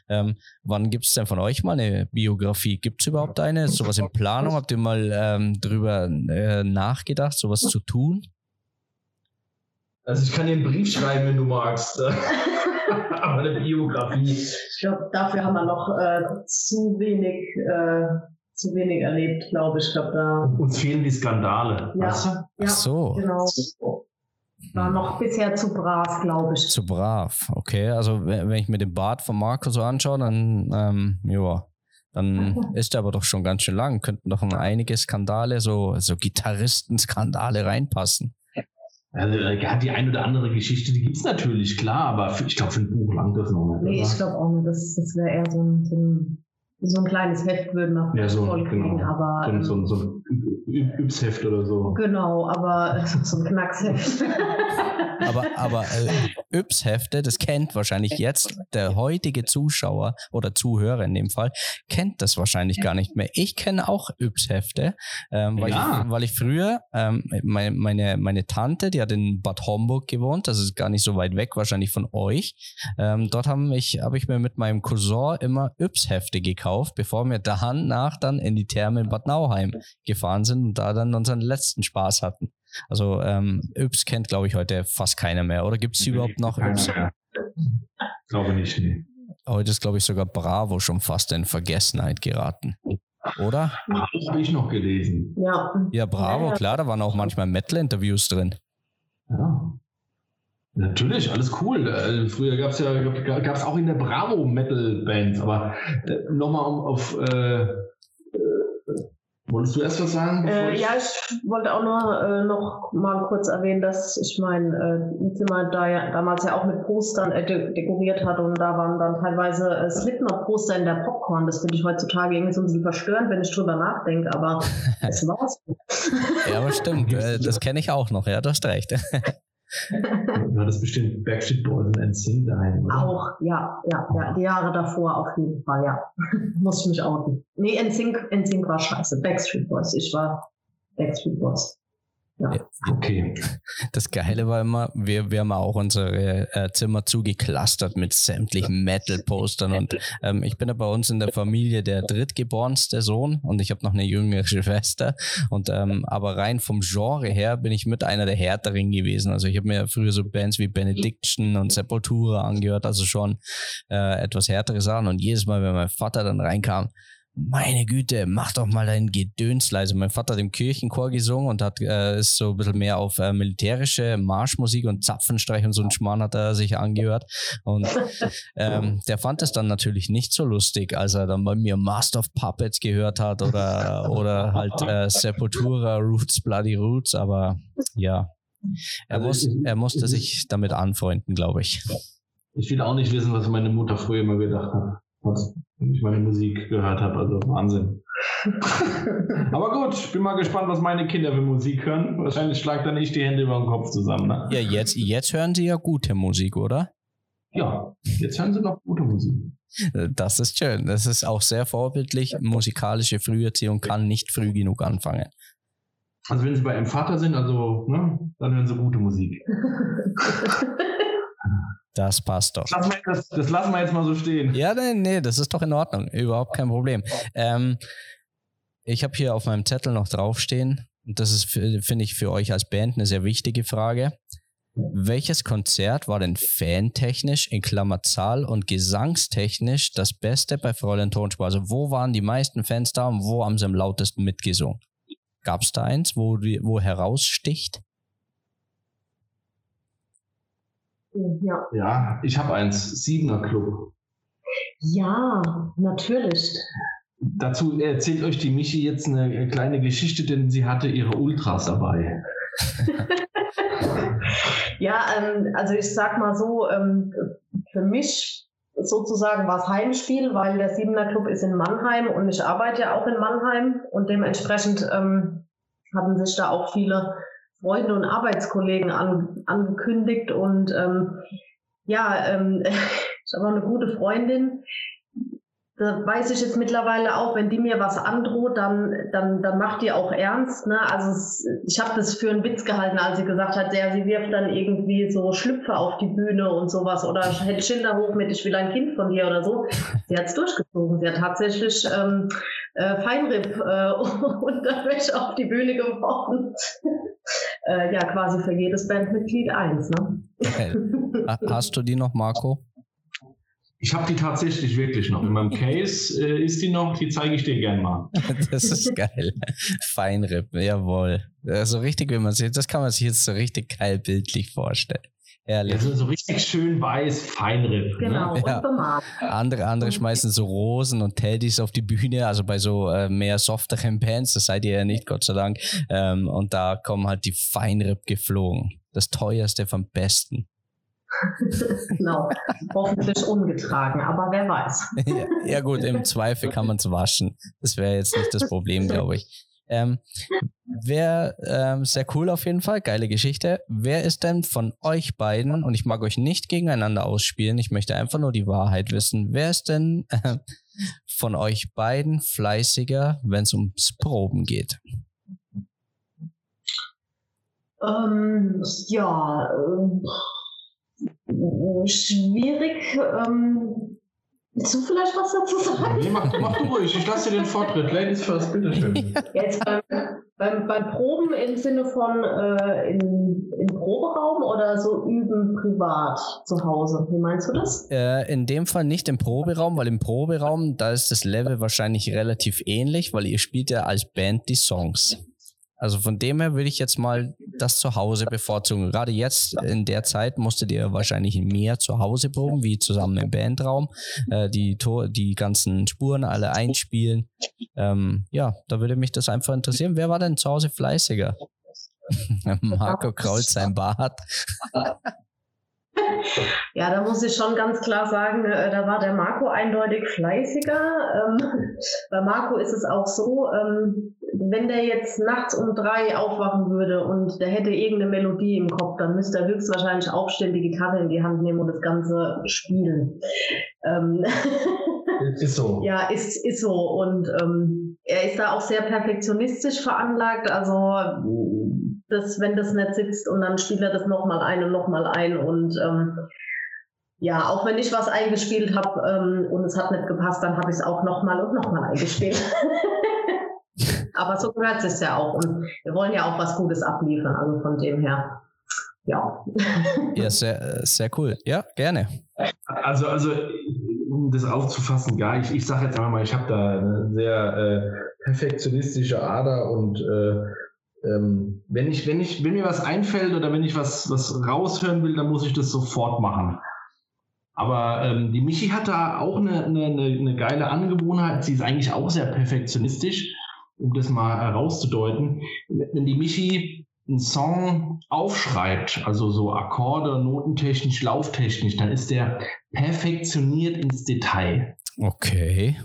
Ähm, wann gibt es denn von euch mal eine Biografie? Gibt es überhaupt eine? Ist sowas in Planung? Habt ihr mal ähm, drüber äh, nachgedacht, sowas zu tun? Also ich kann dir einen Brief schreiben, wenn du magst. aber eine Biografie. Ich glaube, dafür haben wir noch äh, zu wenig äh, zu wenig erlebt, glaube ich. glaube, da Uns fehlen die Skandale. Ja, weißt du? ja Ach so. genau. War noch bisher zu brav, glaube ich. Zu brav, okay. Also wenn ich mir den Bart von Marco so anschaue, dann ähm, ja, dann ist er aber doch schon ganz schön lang. Könnten doch einige Skandale, so, so Gitarristenskandale reinpassen. Also, hat die ein oder andere Geschichte, die gibt es natürlich, klar, aber ich glaube, für ein Buch lang das noch nicht. Nee, ich glaube auch nicht. Das, das wäre eher so ein, so ein so ein kleines Heft würden wir ja, so, voll kriegen, genau. aber. So, so, so ein Yps-Heft oder so. Genau, aber so ein Knacksheft. aber aber äh, Yps-Hefte, das kennt wahrscheinlich jetzt der heutige Zuschauer oder Zuhörer in dem Fall, kennt das wahrscheinlich gar nicht mehr. Ich kenne auch Yps-Hefte, ähm, weil, ja. ich, weil ich früher, ähm, meine, meine, meine Tante, die hat in Bad Homburg gewohnt, das ist gar nicht so weit weg wahrscheinlich von euch. Ähm, dort habe ich, hab ich mir mit meinem Cousin immer Yps-Hefte gekauft gekauft, bevor wir danach dann in die Therme in Bad Nauheim gefahren sind und da dann unseren letzten Spaß hatten. Also ähm, Yps kennt, glaube ich, heute fast keiner mehr. Oder gibt es überhaupt noch Yps? Glaube nicht, nee. Heute ist, glaube ich, sogar Bravo schon fast in Vergessenheit geraten. Oder? Das habe ich noch gelesen. Ja. Ja, Bravo, klar, da waren auch manchmal Metal-Interviews drin. Ja. Natürlich, alles cool. Äh, früher gab es ja gab es auch in der Bravo Metal Bands, aber äh, nochmal um auf äh, Wolltest du erst was sagen? Äh, ja, ich wollte auch noch, äh, noch mal kurz erwähnen, dass ich mein äh, Zimmer da ja, damals ja auch mit Postern äh, de dekoriert hat und da waren dann teilweise äh, Slipknot-Poster in der Popcorn. Das finde ich heutzutage irgendwie so ein bisschen verstörend, wenn ich drüber nachdenke, aber es war's. ja, aber stimmt. Äh, das kenne ich auch noch, ja, du hast recht. Du hattest bestimmt Backstreet Boys und NSYNC daheim, oder? Auch, ja, ja, ja. Die Jahre davor auf jeden Fall, ja. Muss ich mich outen. Nee, NSYNC, NSYNC war scheiße. Backstreet Boys. Ich war Backstreet Boys. Ja. Okay. Das Geile war immer, wir, wir haben auch unsere äh, Zimmer zugeklustert mit sämtlichen Metal-Postern und ähm, ich bin ja bei uns in der Familie der drittgeborenste Sohn und ich habe noch eine jüngere Schwester und ähm, aber rein vom Genre her bin ich mit einer der härteren gewesen. Also ich habe mir früher so Bands wie Benediction und Sepultura angehört, also schon äh, etwas härtere Sachen und jedes Mal, wenn mein Vater dann reinkam, meine Güte, mach doch mal dein Gedöns leise. Mein Vater hat im Kirchenchor gesungen und hat äh, ist so ein bisschen mehr auf äh, militärische Marschmusik und Zapfenstreich und so ein Schmarrn hat er sich angehört. Und ähm, der fand es dann natürlich nicht so lustig, als er dann bei mir Master of Puppets gehört hat oder, oder halt äh, Sepultura, Roots, Bloody Roots, aber ja. Er, also muss, er musste sich damit anfreunden, glaube ich. Ich will auch nicht wissen, was meine Mutter früher immer gedacht hat wenn ich meine Musik gehört habe. Also Wahnsinn. Aber gut, ich bin mal gespannt, was meine Kinder für Musik hören. Wahrscheinlich schlagt dann nicht die Hände über den Kopf zusammen. Ne? Ja, jetzt, jetzt hören sie ja gute Musik, oder? Ja, jetzt hören sie noch gute Musik. Das ist schön. Das ist auch sehr vorbildlich. Musikalische Früherziehung kann nicht früh genug anfangen. Also wenn sie bei ihrem Vater sind, also ne, dann hören sie gute Musik. Das passt doch. Das lassen, wir, das, das lassen wir jetzt mal so stehen. Ja, nee, nee, das ist doch in Ordnung. Überhaupt kein Problem. Ähm, ich habe hier auf meinem Zettel noch draufstehen, und das ist, finde ich, für euch als Band eine sehr wichtige Frage. Welches Konzert war denn fantechnisch in Klammer Zahl und gesangstechnisch das Beste bei Fräulein Tonspur? Also wo waren die meisten Fans da und wo haben sie am lautesten mitgesungen? Gab es da eins, wo, wo heraussticht? Ja, ja ich habe eins, Siebener Club. Ja, natürlich. Dazu erzählt euch die Michi jetzt eine kleine Geschichte, denn sie hatte ihre Ultras dabei. ja, ähm, also ich sag mal so, ähm, für mich sozusagen war es Heimspiel, weil der Siebener Club ist in Mannheim und ich arbeite ja auch in Mannheim und dementsprechend ähm, hatten sich da auch viele Freunde und Arbeitskollegen an, angekündigt und ähm, ja, ähm, ich habe eine gute Freundin, da weiß ich jetzt mittlerweile auch, wenn die mir was androht, dann, dann, dann macht die auch ernst. Ne? Also es, ich habe das für einen Witz gehalten, als sie gesagt hat, ja, sie wirft dann irgendwie so Schlüpfer auf die Bühne und sowas oder hält Schilder hoch mit, ich will ein Kind von dir oder so. Sie hat es durchgezogen. Sie hat tatsächlich ähm, äh, Feinripp äh, Unterwäsche auf die Bühne geworfen. Äh, ja, quasi für jedes Bandmitglied eins. Ne? Okay. Hast du die noch, Marco? Ich habe die tatsächlich wirklich noch. In meinem Case äh, ist die noch, die zeige ich dir gern mal. das ist geil. Feinripp, jawohl. So richtig, wenn man sieht, das kann man sich jetzt so richtig geil bildlich vorstellen. Ehrlich. Also so richtig schön weiß, Feinripp. Ne? Genau, ne? ja. Andere, andere schmeißen so Rosen und Teddys auf die Bühne, also bei so äh, mehr softeren Bands, das seid ihr ja nicht, Gott sei Dank. Ähm, und da kommen halt die Feinripp geflogen. Das teuerste vom Besten. genau. Hoffentlich ungetragen, aber wer weiß. ja, ja, gut, im Zweifel kann man es waschen. Das wäre jetzt nicht das Problem, glaube ich. Ähm, Wäre ähm, sehr cool auf jeden Fall, geile Geschichte. Wer ist denn von euch beiden, und ich mag euch nicht gegeneinander ausspielen, ich möchte einfach nur die Wahrheit wissen, wer ist denn äh, von euch beiden fleißiger, wenn es ums Proben geht? Ähm, ja, äh, schwierig. Ähm, willst du vielleicht was dazu sagen? Nee, mach, mach du ruhig, ich lasse dir den Vortritt. Ladies first, bitteschön. Jetzt beim, beim, beim Proben im Sinne von äh, im, im Proberaum oder so üben privat zu Hause? Wie meinst du das? Äh, in dem Fall nicht im Proberaum, weil im Proberaum, da ist das Level wahrscheinlich relativ ähnlich, weil ihr spielt ja als Band die Songs. Also von dem her würde ich jetzt mal das zu Hause bevorzugen? Gerade jetzt in der Zeit musstet ihr wahrscheinlich mehr zu Hause proben, wie zusammen im Bandraum, äh, die, Tor die ganzen Spuren alle einspielen. Ähm, ja, da würde mich das einfach interessieren. Wer war denn zu Hause fleißiger? Marco krault sein Bart. Ja, da muss ich schon ganz klar sagen, äh, da war der Marco eindeutig fleißiger. Ähm, bei Marco ist es auch so, ähm, wenn der jetzt nachts um drei aufwachen würde und der hätte irgendeine Melodie im Kopf, dann müsste er höchstwahrscheinlich aufstehen, die Gitarre in die Hand nehmen und das Ganze spielen. Ähm, ist so. Ja, ist, ist so. Und ähm, er ist da auch sehr perfektionistisch veranlagt. Also das, wenn das nicht sitzt und dann spielt er das nochmal ein und nochmal ein. Und ähm, ja, auch wenn ich was eingespielt habe ähm, und es hat nicht gepasst, dann habe ich es auch nochmal und nochmal eingespielt. Aber so gehört es ja auch. Und wir wollen ja auch was Gutes abliefern. Also von dem her. Ja. Ja, sehr, sehr cool. Ja, gerne. Also, also um das aufzufassen, gar ich, ich sage jetzt einmal mal, ich habe da eine sehr äh, perfektionistische Ader und äh, ähm, wenn ich, wenn ich, wenn mir was einfällt oder wenn ich was, was raushören will, dann muss ich das sofort machen. Aber ähm, die Michi hat da auch eine, eine, eine geile Angewohnheit. Sie ist eigentlich auch sehr perfektionistisch, um das mal herauszudeuten. Wenn die Michi einen Song aufschreibt, also so Akkorde, notentechnisch, lauftechnisch, dann ist der perfektioniert ins Detail. Okay.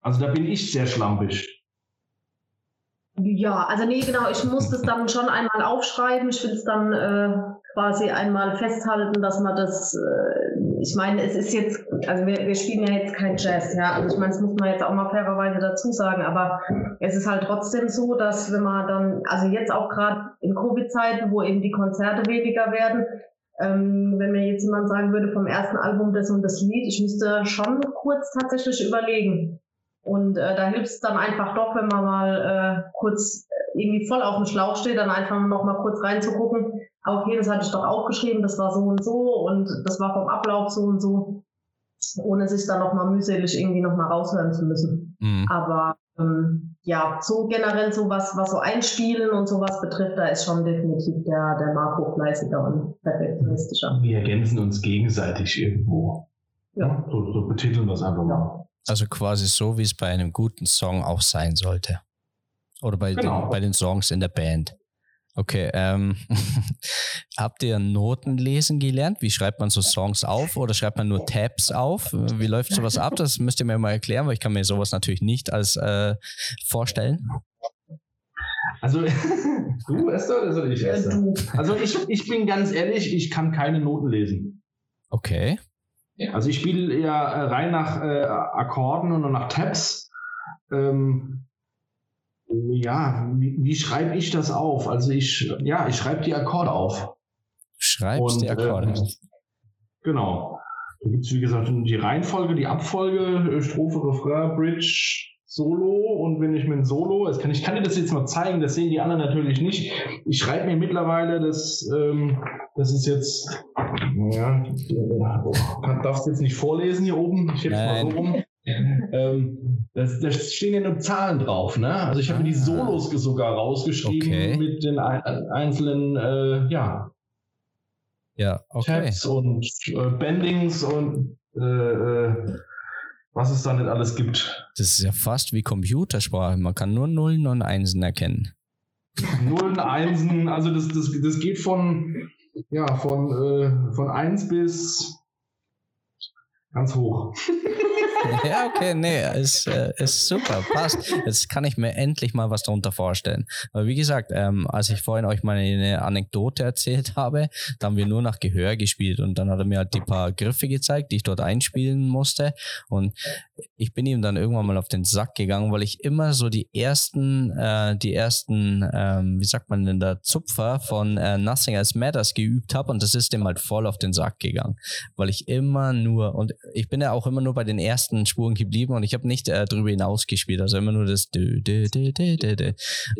Also da bin ich sehr schlampig. Ja, also nee, genau, ich muss das dann schon einmal aufschreiben. Ich will es dann äh, quasi einmal festhalten, dass man das, äh, ich meine, es ist jetzt, also wir, wir spielen ja jetzt kein Jazz, ja, also ich meine, das muss man jetzt auch mal fairerweise dazu sagen, aber es ist halt trotzdem so, dass wenn man dann, also jetzt auch gerade in Covid-Zeiten, wo eben die Konzerte weniger werden, ähm, wenn mir jetzt jemand sagen würde vom ersten Album das und das Lied, ich müsste schon kurz tatsächlich überlegen. Und äh, da hilft es dann einfach doch, wenn man mal äh, kurz irgendwie voll auf dem Schlauch steht, dann einfach noch mal kurz reinzugucken. Okay, das hatte ich doch aufgeschrieben, das war so und so und das war vom Ablauf so und so, ohne sich dann noch mal mühselig irgendwie noch mal raushören zu müssen. Mhm. Aber ähm, ja, so generell so was, was so Einspielen und sowas betrifft, da ist schon definitiv der, der Marco fleißiger und perfektionistischer. Wir ergänzen uns gegenseitig irgendwo. Ja. So, so betiteln wir es einfach mal. Also quasi so, wie es bei einem guten Song auch sein sollte. Oder bei, genau. den, bei den Songs in der Band. Okay, ähm, habt ihr Noten lesen gelernt? Wie schreibt man so Songs auf oder schreibt man nur Tabs auf? Wie läuft sowas ab? Das müsst ihr mir mal erklären, weil ich kann mir sowas natürlich nicht als äh, vorstellen. Also, du Esther oder soll ich Esther? Also ich, ich bin ganz ehrlich, ich kann keine Noten lesen. Okay. Also ich spiele ja äh, rein nach äh, Akkorden und nach Tabs. Ähm, ja, wie, wie schreibe ich das auf? Also ich, ja, ich schreibe die Akkorde auf. Schreibst die Akkorde. Äh, genau. Da gibt es, wie gesagt, die Reihenfolge, die Abfolge, Strophe, Refrain, Bridge, Solo und wenn ich mit ein Solo, kann, ich kann dir das jetzt mal zeigen, das sehen die anderen natürlich nicht. Ich schreibe mir mittlerweile, das, ähm, das ist jetzt, ja, oh, darfst jetzt nicht vorlesen hier oben, ich heb's mal so rum. ähm, da stehen ja nur Zahlen drauf, ne? Also ich habe ah. die Solos sogar rausgeschrieben okay. mit den einzelnen, äh, ja, ja, okay. Tabs und äh, Bendings und äh, äh was es da nicht alles gibt. Das ist ja fast wie Computersprache. Man kann nur Nullen und Einsen erkennen. Nullen, Einsen, also das, das, das geht von, ja, von, äh, von 1 bis ganz hoch. ja, okay, nee, ist, äh, ist super, passt. Jetzt kann ich mir endlich mal was darunter vorstellen. Aber wie gesagt, ähm, als ich vorhin euch mal eine Anekdote erzählt habe, da haben wir nur nach Gehör gespielt und dann hat er mir halt die paar Griffe gezeigt, die ich dort einspielen musste und ich bin ihm dann irgendwann mal auf den Sack gegangen, weil ich immer so die ersten, äh, die ersten, ähm, wie sagt man denn da, Zupfer von äh, Nothing Else Matters geübt habe und das ist dem halt voll auf den Sack gegangen, weil ich immer nur, und ich bin ja auch immer nur bei den ersten ersten Spuren geblieben und ich habe nicht äh, drüber hinaus gespielt, also immer nur das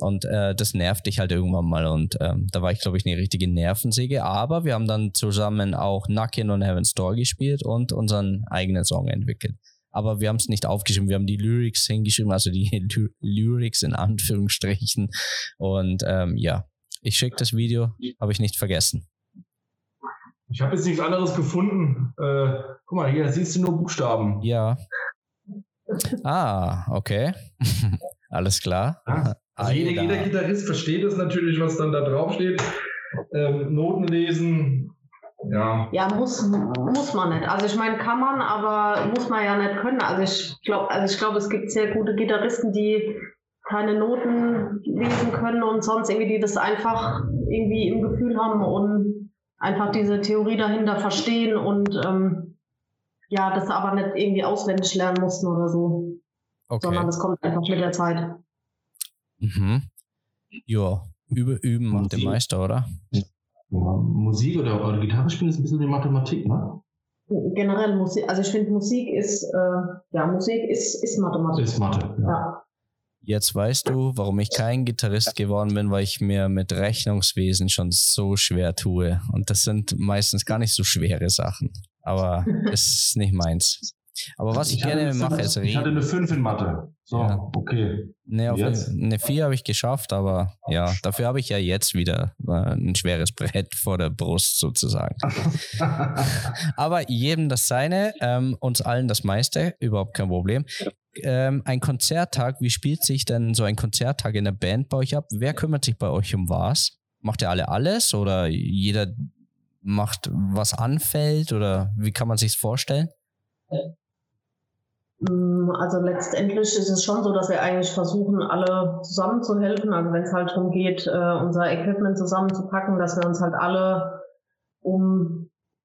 und äh, das nervt dich halt irgendwann mal und ähm, da war ich glaube ich eine richtige Nervensäge, aber wir haben dann zusammen auch Knockin' on Heaven's Door gespielt und unseren eigenen Song entwickelt. Aber wir haben es nicht aufgeschrieben, wir haben die Lyrics hingeschrieben, also die Lyrics in Anführungsstrichen. Und ähm, ja, Ich schicke das Video, habe ich nicht vergessen. Ich habe jetzt nichts anderes gefunden. Äh, guck mal, hier siehst du nur Buchstaben. Ja. Ah, okay. Alles klar. Ja. Also jeder, jeder, Gitarrist versteht es natürlich, was dann da draufsteht. Ähm, Noten lesen, ja. Ja, muss, muss man nicht. Also ich meine, kann man, aber muss man ja nicht können. Also ich glaube, also ich glaube, es gibt sehr gute Gitarristen, die keine Noten lesen können und sonst irgendwie, die das einfach irgendwie im Gefühl haben und einfach diese Theorie dahinter verstehen und ähm, ja, das aber nicht irgendwie auswendig lernen mussten oder so. Okay. Sondern das kommt einfach mit der Zeit. Mhm. Ja, über, üben macht der Meister, oder? Ja, Musik oder, oder Gitarre spielen ist ein bisschen wie Mathematik, ne? Generell Musik, also ich finde Musik ist, äh, ja, Musik ist, ist Mathematik. Ist Mathe, ja. ja. Jetzt weißt du, warum ich kein Gitarrist geworden bin, weil ich mir mit Rechnungswesen schon so schwer tue. Und das sind meistens gar nicht so schwere Sachen. Aber es ist nicht meins. Aber was ich, ich gerne mache, ist reden. Ich hatte eine 5 in Mathe. So, ja. okay. Nee, auf jetzt? eine 4 habe ich geschafft, aber ja, dafür habe ich ja jetzt wieder äh, ein schweres Brett vor der Brust sozusagen. aber jedem das seine, ähm, uns allen das meiste, überhaupt kein Problem. Ähm, ein Konzerttag, wie spielt sich denn so ein Konzerttag in der Band bei euch ab? Wer kümmert sich bei euch um was? Macht ihr alle alles oder jeder macht, was anfällt oder wie kann man sich vorstellen? Mm, also letztendlich ist es schon so, dass wir eigentlich versuchen, alle zusammenzuhelfen. Also wenn es halt darum geht, äh, unser Equipment zusammenzupacken, dass wir uns halt alle um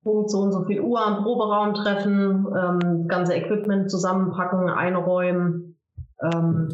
Punkt so und so viel Uhr am Proberaum treffen, ähm, ganze Equipment zusammenpacken, einräumen. Ähm,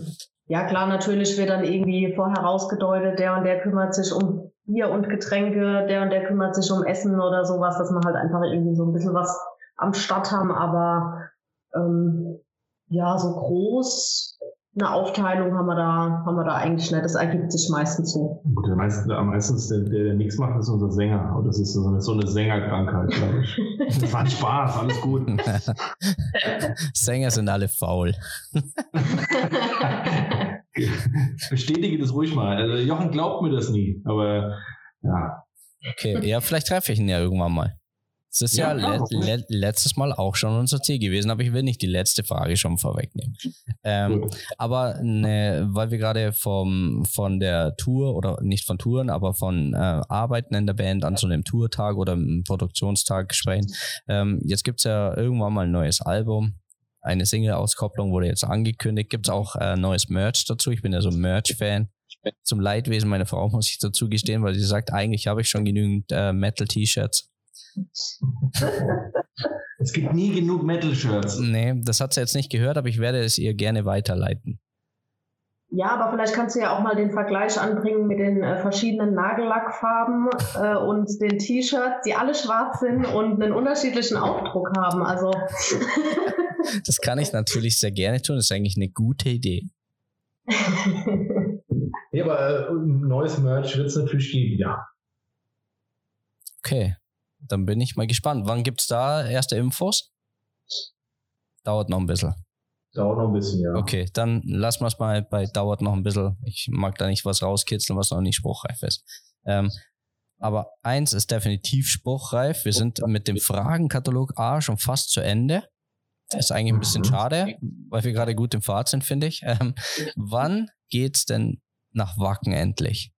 ja klar, natürlich wird dann irgendwie vorher rausgedeutet, der und der kümmert sich um Bier und Getränke, der und der kümmert sich um Essen oder sowas, dass man halt einfach irgendwie so ein bisschen was am Start haben, aber ähm, ja, so groß eine Aufteilung haben wir da, haben wir da eigentlich nicht. Das ergibt sich meistens so. Gut, der meisten, am meisten der, der, der nichts macht, ist unser Sänger. Und das ist so eine, so eine Sängerkrankheit, glaube ich. das war ein Spaß, alles gut. Sänger sind alle faul. Bestätige das ruhig mal. Also Jochen glaubt mir das nie, aber ja. Okay, ja, vielleicht treffe ich ihn ja irgendwann mal. Das ist ja, ja le le letztes Mal auch schon unser Ziel gewesen, aber ich will nicht die letzte Frage schon vorwegnehmen. Ähm, aber ne, weil wir gerade vom von der Tour oder nicht von Touren, aber von äh, Arbeiten in der Band an so einem Tourtag oder einem Produktionstag sprechen. Ähm, jetzt gibt's ja irgendwann mal ein neues Album. Eine Single-Auskopplung wurde jetzt angekündigt. Gibt's auch äh, neues Merch dazu. Ich bin ja so ein Merch-Fan zum Leidwesen meiner Frau muss ich dazu gestehen, weil sie sagt, eigentlich habe ich schon genügend äh, Metal-T-Shirts. Es gibt nie genug Metal-Shirts. Nee, das hat sie jetzt nicht gehört, aber ich werde es ihr gerne weiterleiten. Ja, aber vielleicht kannst du ja auch mal den Vergleich anbringen mit den äh, verschiedenen Nagellackfarben äh, und den T-Shirts, die alle schwarz sind und einen unterschiedlichen Aufdruck haben. Also das kann ich natürlich sehr gerne tun. Das ist eigentlich eine gute Idee. ja, aber äh, neues Merch wird es natürlich geben, ja. Okay. Dann bin ich mal gespannt. Wann gibt es da erste Infos? Dauert noch ein bisschen. Dauert noch ein bisschen, ja. Okay, dann lassen wir es mal bei dauert noch ein bisschen. Ich mag da nicht was rauskitzeln, was noch nicht spruchreif ist. Ähm, aber eins ist definitiv spruchreif. Wir sind mit dem Fragenkatalog A schon fast zu Ende. Ist eigentlich ein bisschen mhm. schade, weil wir gerade gut im Fahrt sind, finde ich. Ähm, wann geht's denn nach Wacken endlich?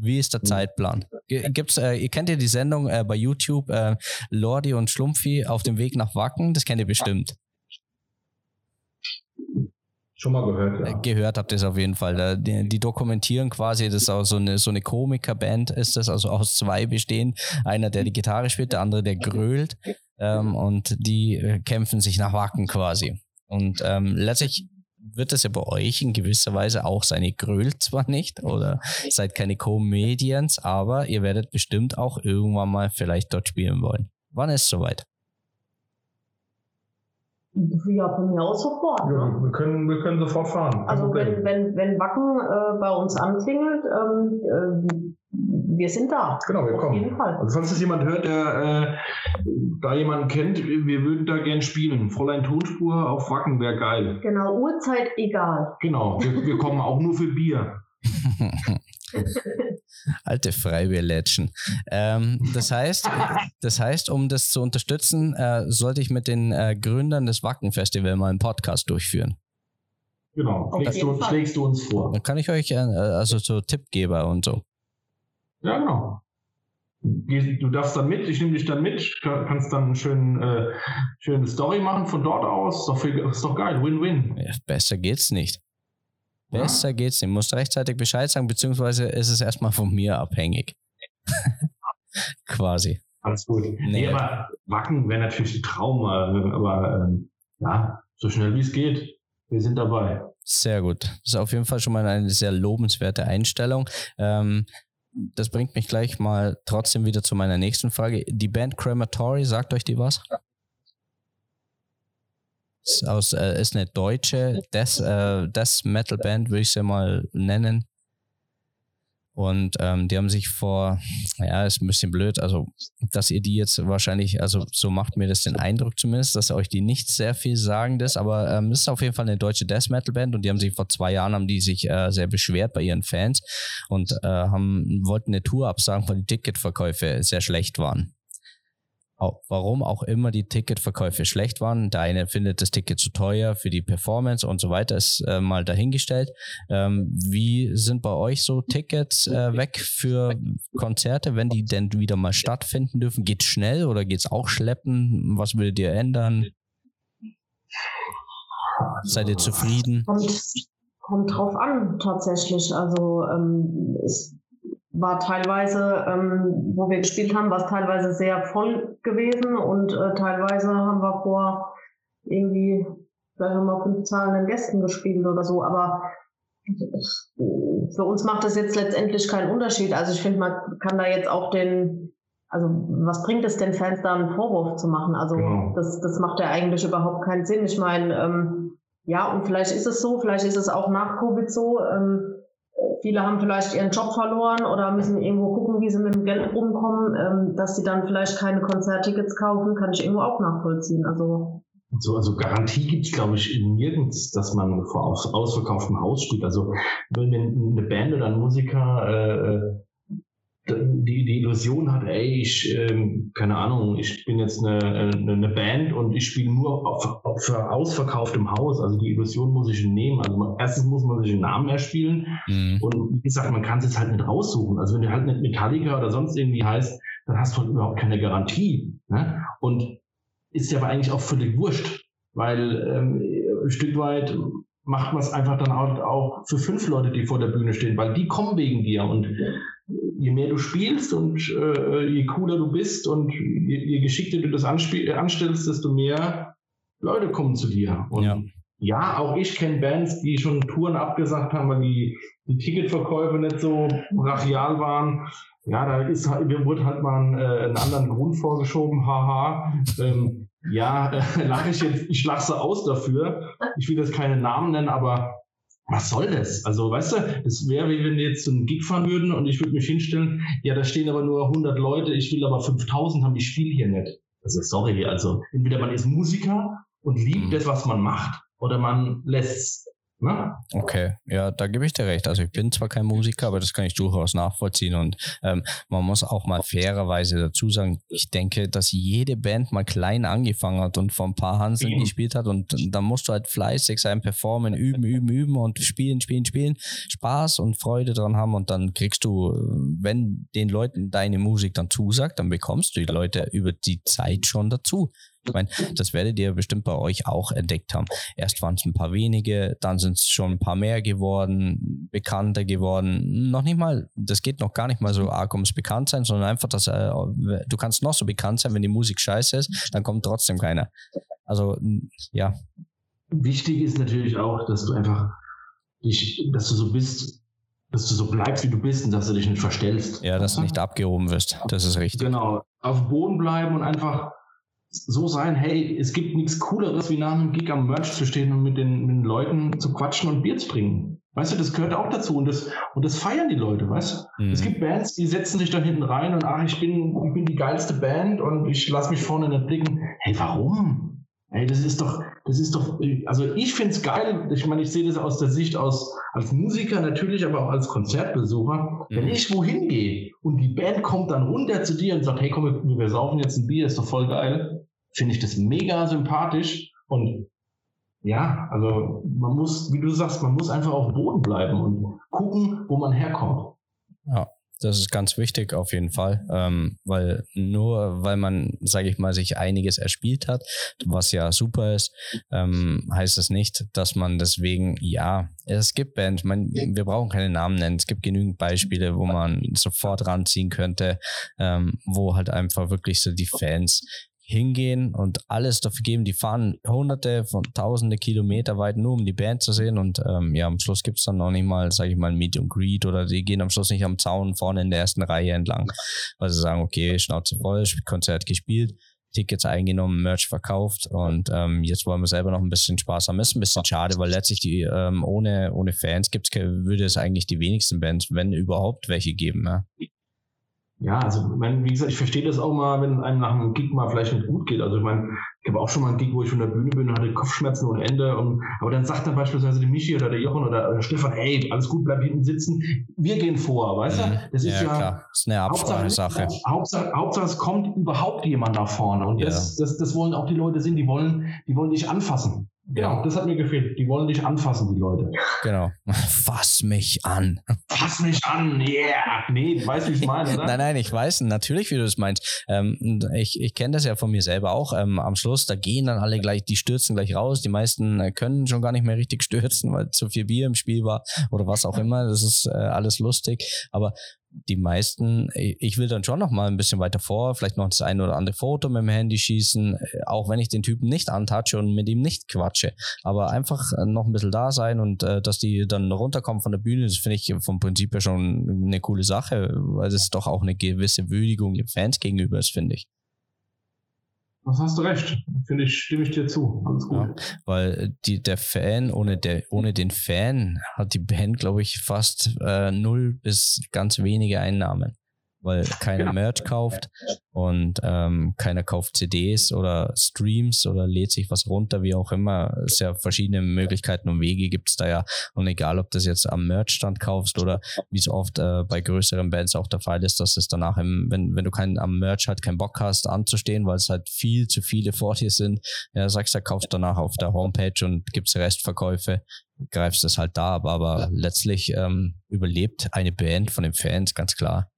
Wie ist der hm. Zeitplan? Gibt's, äh, ihr kennt ja die Sendung äh, bei YouTube, äh, Lordi und Schlumpfi auf dem Weg nach Wacken, das kennt ihr bestimmt. Schon mal gehört, ja. Äh, gehört habt ihr es auf jeden Fall. Die, die, dokumentieren quasi, das ist auch so eine, so eine Komikerband ist das, also aus zwei bestehen. Einer, der die Gitarre spielt, der andere, der grölt. Ähm, und die äh, kämpfen sich nach Wacken quasi. Und ähm, letztlich wird das ja bei euch in gewisser Weise auch sein. Ihr grölt zwar nicht oder seid keine Comedians, aber ihr werdet bestimmt auch irgendwann mal vielleicht dort spielen wollen. Wann ist es soweit? Ja, von mir aus sofort. Ja, ne? wir, können, wir können sofort fahren. Also wenn, wenn, wenn Wacken äh, bei uns anklingelt, ähm, äh, wir sind da. Genau, wir Auf kommen. Jeden Fall. Also falls das jemand hört, der äh, da jemanden kennt, wir würden da gern spielen. Fräulein Tonspur auf Wacken wäre geil. Genau, Uhrzeit egal. Genau, wir, wir kommen auch nur für Bier. Alte Freiwillätschen. Ähm, das heißt, das heißt, um das zu unterstützen, äh, sollte ich mit den äh, Gründern des Wacken Festival mal einen Podcast durchführen. Genau, schlägst du, schlägst du, uns vor. Dann kann ich euch, äh, also so Tippgeber und so. Ja, genau. Du darfst dann mit, ich nehme dich dann mit, kannst dann eine schön, äh, schöne Story machen von dort aus. Ist doch, ist doch geil, Win-Win. Ja, besser geht's nicht. Besser ja. geht's nicht. Du musst rechtzeitig Bescheid sagen, beziehungsweise ist es erstmal von mir abhängig. Quasi. Alles gut. Nee, nee aber Wacken wäre natürlich ein Traum, aber ähm, ja, so schnell wie es geht. Wir sind dabei. Sehr gut. Das ist auf jeden Fall schon mal eine sehr lobenswerte Einstellung. Ähm, das bringt mich gleich mal trotzdem wieder zu meiner nächsten Frage. Die Band Crematory, sagt euch die was? Ist, aus, äh, ist eine deutsche Death, äh, Death Metal Band, würde ich sie mal nennen. Und ähm, die haben sich vor, ja, ist ein bisschen blöd, also dass ihr die jetzt wahrscheinlich, also so macht mir das den Eindruck zumindest, dass euch die nicht sehr viel sagen das, aber ähm, es ist auf jeden Fall eine deutsche Death Metal Band und die haben sich vor zwei Jahren haben die sich äh, sehr beschwert bei ihren Fans und äh, haben wollten eine Tour absagen, weil die Ticketverkäufe sehr schlecht waren warum auch immer die Ticketverkäufe schlecht waren. Der eine findet das Ticket zu teuer für die Performance und so weiter, ist äh, mal dahingestellt. Ähm, wie sind bei euch so Tickets äh, weg für Konzerte, wenn die denn wieder mal stattfinden dürfen? Geht schnell oder geht es auch schleppen? Was würdet ihr ändern? Seid ihr zufrieden? Kommt, kommt drauf an, tatsächlich. Also ähm, es war teilweise, ähm, wo wir gespielt haben, war es teilweise sehr voll gewesen und äh, teilweise haben wir vor irgendwie, vielleicht haben wir fünf zahlenden Gästen gespielt oder so, aber für uns macht das jetzt letztendlich keinen Unterschied. Also ich finde, man kann da jetzt auch den, also was bringt es den Fans da einen Vorwurf zu machen? Also genau. das, das macht ja eigentlich überhaupt keinen Sinn. Ich meine, ähm, ja, und vielleicht ist es so, vielleicht ist es auch nach Covid so. Ähm, Viele haben vielleicht ihren Job verloren oder müssen irgendwo gucken, wie sie mit dem Geld rumkommen, ähm, dass sie dann vielleicht keine Konzerttickets kaufen, kann ich irgendwo auch nachvollziehen. Also so, also Garantie gibt es, glaube ich, nirgends, dass man vor aus, ausverkauftem Haus spielt. Also wenn eine Band oder ein Musiker äh, die, die Illusion hat, ey, ich, ähm, keine Ahnung, ich bin jetzt eine, eine, eine Band und ich spiele nur auf, auf ausverkauftem Haus. Also die Illusion muss ich nehmen. Also man, erstens muss man sich einen Namen erspielen mhm. und wie gesagt, man kann es jetzt halt nicht raussuchen. Also wenn du halt nicht Metallica oder sonst irgendwie heißt, dann hast du halt überhaupt keine Garantie. Ne? Und ist ja aber eigentlich auch völlig wurscht, weil ähm, ein Stück weit macht man es einfach dann auch, auch für fünf Leute, die vor der Bühne stehen, weil die kommen wegen dir und je mehr du spielst und äh, je cooler du bist und je, je geschickter du das anstellst, desto mehr Leute kommen zu dir. Und ja, ja auch ich kenne Bands, die schon Touren abgesagt haben, weil die, die Ticketverkäufe nicht so brachial waren. Ja, da ist halt, mir wurde halt mal einen, äh, einen anderen Grund vorgeschoben, haha. Ähm, ja, äh, lache ich jetzt, ich lache so aus dafür. Ich will jetzt keine Namen nennen, aber was soll das? Also, weißt du, es wäre wie wenn wir jetzt einen Gig fahren würden und ich würde mich hinstellen, ja, da stehen aber nur 100 Leute, ich will aber 5000 haben, ich spiele hier nicht. Also, sorry, also, entweder man ist Musiker und liebt mhm. das, was man macht, oder man lässt Ne? Okay, ja, da gebe ich dir recht. Also ich bin zwar kein Musiker, aber das kann ich durchaus nachvollziehen und ähm, man muss auch mal fairerweise dazu sagen, ich denke, dass jede Band mal klein angefangen hat und vor ein paar Hanseln mhm. gespielt hat und da musst du halt fleißig sein, performen, üben, üben, üben und spielen, spielen, spielen, Spaß und Freude dran haben und dann kriegst du, wenn den Leuten deine Musik dann zusagt, dann bekommst du die Leute über die Zeit schon dazu. Ich meine, das werdet ihr bestimmt bei euch auch entdeckt haben. Erst waren es ein paar wenige, dann sind es schon ein paar mehr geworden, bekannter geworden. Noch nicht mal, das geht noch gar nicht mal so arg ums Bekanntsein, sondern einfach, dass äh, du kannst noch so bekannt sein, wenn die Musik scheiße ist, dann kommt trotzdem keiner. Also, ja. Wichtig ist natürlich auch, dass du einfach dich, dass du so bist, dass du so bleibst, wie du bist und dass du dich nicht verstellst. Ja, dass du nicht abgehoben wirst. Das ist richtig. Genau. Auf dem Boden bleiben und einfach so sein, hey, es gibt nichts Cooleres, wie nach einem Gig am Merch zu stehen und mit den, mit den Leuten zu quatschen und Bier zu trinken. Weißt du, das gehört auch dazu und das, und das feiern die Leute, weißt du? Mhm. Es gibt Bands, die setzen sich dann hinten rein und ach, ich bin, ich bin die geilste Band und ich lasse mich vorne nicht blicken. Hey, warum? Ey, das ist doch, das ist doch, also ich finde es geil. Ich meine, ich sehe das aus der Sicht aus, als Musiker natürlich, aber auch als Konzertbesucher. Mhm. Wenn ich wohin gehe und die Band kommt dann runter zu dir und sagt, hey, komm, wir, wir saufen jetzt ein Bier, ist doch voll geil, finde ich das mega sympathisch und ja, also man muss, wie du sagst, man muss einfach auf Boden bleiben und gucken, wo man herkommt. Ja. Das ist ganz wichtig auf jeden Fall, ähm, weil nur weil man, sage ich mal, sich einiges erspielt hat, was ja super ist, ähm, heißt das nicht, dass man deswegen, ja, es gibt Bands, man, wir brauchen keine Namen nennen, es gibt genügend Beispiele, wo man sofort ranziehen könnte, ähm, wo halt einfach wirklich so die Fans hingehen und alles dafür geben. Die fahren hunderte von tausende Kilometer weit nur, um die Band zu sehen. Und ähm, ja, am Schluss gibt es dann noch nicht mal, sage ich mal, Meet and Greet oder die gehen am Schluss nicht am Zaun vorne in der ersten Reihe entlang, weil sie sagen, okay, Schnauze voll, Konzert gespielt. Tickets eingenommen, Merch verkauft und ähm, jetzt wollen wir selber noch ein bisschen Spaß haben. Ist ein bisschen schade, weil letztlich die ähm, ohne, ohne Fans gibt's, würde es eigentlich die wenigsten Bands, wenn überhaupt welche geben. Ja? Ja, also ich meine, wie gesagt, ich verstehe das auch mal, wenn einem nach einem Gig mal vielleicht nicht gut geht. Also ich meine, ich habe auch schon mal einen Gig, wo ich von der Bühne bin und hatte Kopfschmerzen ohne Ende. Und, aber dann sagt dann beispielsweise der Michi oder der Jochen oder, oder Stefan, hey, alles gut, bleib hinten sitzen. Wir gehen vor, weißt du? Mhm. Das ist ja, ja klar. Das ist eine Absprache-Sache. Hauptsache, Hauptsache, es kommt überhaupt jemand nach vorne. Und ja. das, das, das wollen auch die Leute sehen, die wollen, die wollen dich anfassen. Genau, das hat mir gefehlt. Die wollen dich anfassen, die Leute. Genau. Fass mich an. Fass mich an, yeah. Nee, du weißt, wie ich meine, oder? nein, nein, ich weiß natürlich, wie du es meinst. Ähm, ich ich kenne das ja von mir selber auch. Ähm, am Schluss, da gehen dann alle gleich, die stürzen gleich raus. Die meisten äh, können schon gar nicht mehr richtig stürzen, weil zu viel Bier im Spiel war oder was auch immer. Das ist äh, alles lustig. Aber die meisten, ich will dann schon noch mal ein bisschen weiter vor, vielleicht noch das eine oder andere Foto mit dem Handy schießen, äh, auch wenn ich den Typen nicht antatsche und mit ihm nicht quatsche. Aber einfach äh, noch ein bisschen da sein und äh, dass die dann runterkommen von der Bühne, das finde ich vom Prinzip her schon eine coole Sache, weil es doch auch eine gewisse Würdigung den Fans gegenüber ist, finde ich. Das hast du recht. Finde ich, stimme ich dir zu. Alles gut. Ja, weil die, der Fan, ohne, der, ohne den Fan hat die Band, glaube ich, fast äh, null bis ganz wenige Einnahmen weil keiner genau. Merch kauft und ähm, keiner kauft CDs oder Streams oder lädt sich was runter, wie auch immer. Es ja verschiedene Möglichkeiten und Wege gibt es da ja. Und egal, ob das jetzt am Merchstand kaufst oder wie es oft äh, bei größeren Bands auch der Fall ist, dass es danach, im, wenn, wenn du keinen am Merch halt keinen Bock hast anzustehen, weil es halt viel zu viele vor dir sind, ja, sagst du, kaufst danach auf der Homepage und gibt's Restverkäufe greifst es halt da, aber, aber letztlich ähm, überlebt eine Band von den Fans ganz klar.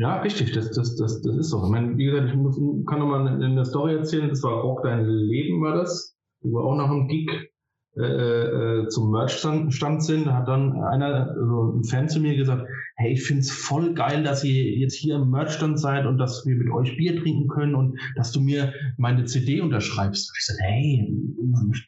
Ja, richtig, das, das, das, das ist so. Ich meine, wie gesagt, ich muss, kann nochmal eine Story erzählen, das war Rock Dein Leben, war das, wo wir auch nach einem Gig äh, äh, zum Merchstand sind, da hat dann einer, also ein Fan zu mir gesagt, hey, ich find's voll geil, dass ihr jetzt hier im Merchstand seid und dass wir mit euch Bier trinken können und dass du mir meine CD unterschreibst. Ich sagte, hey,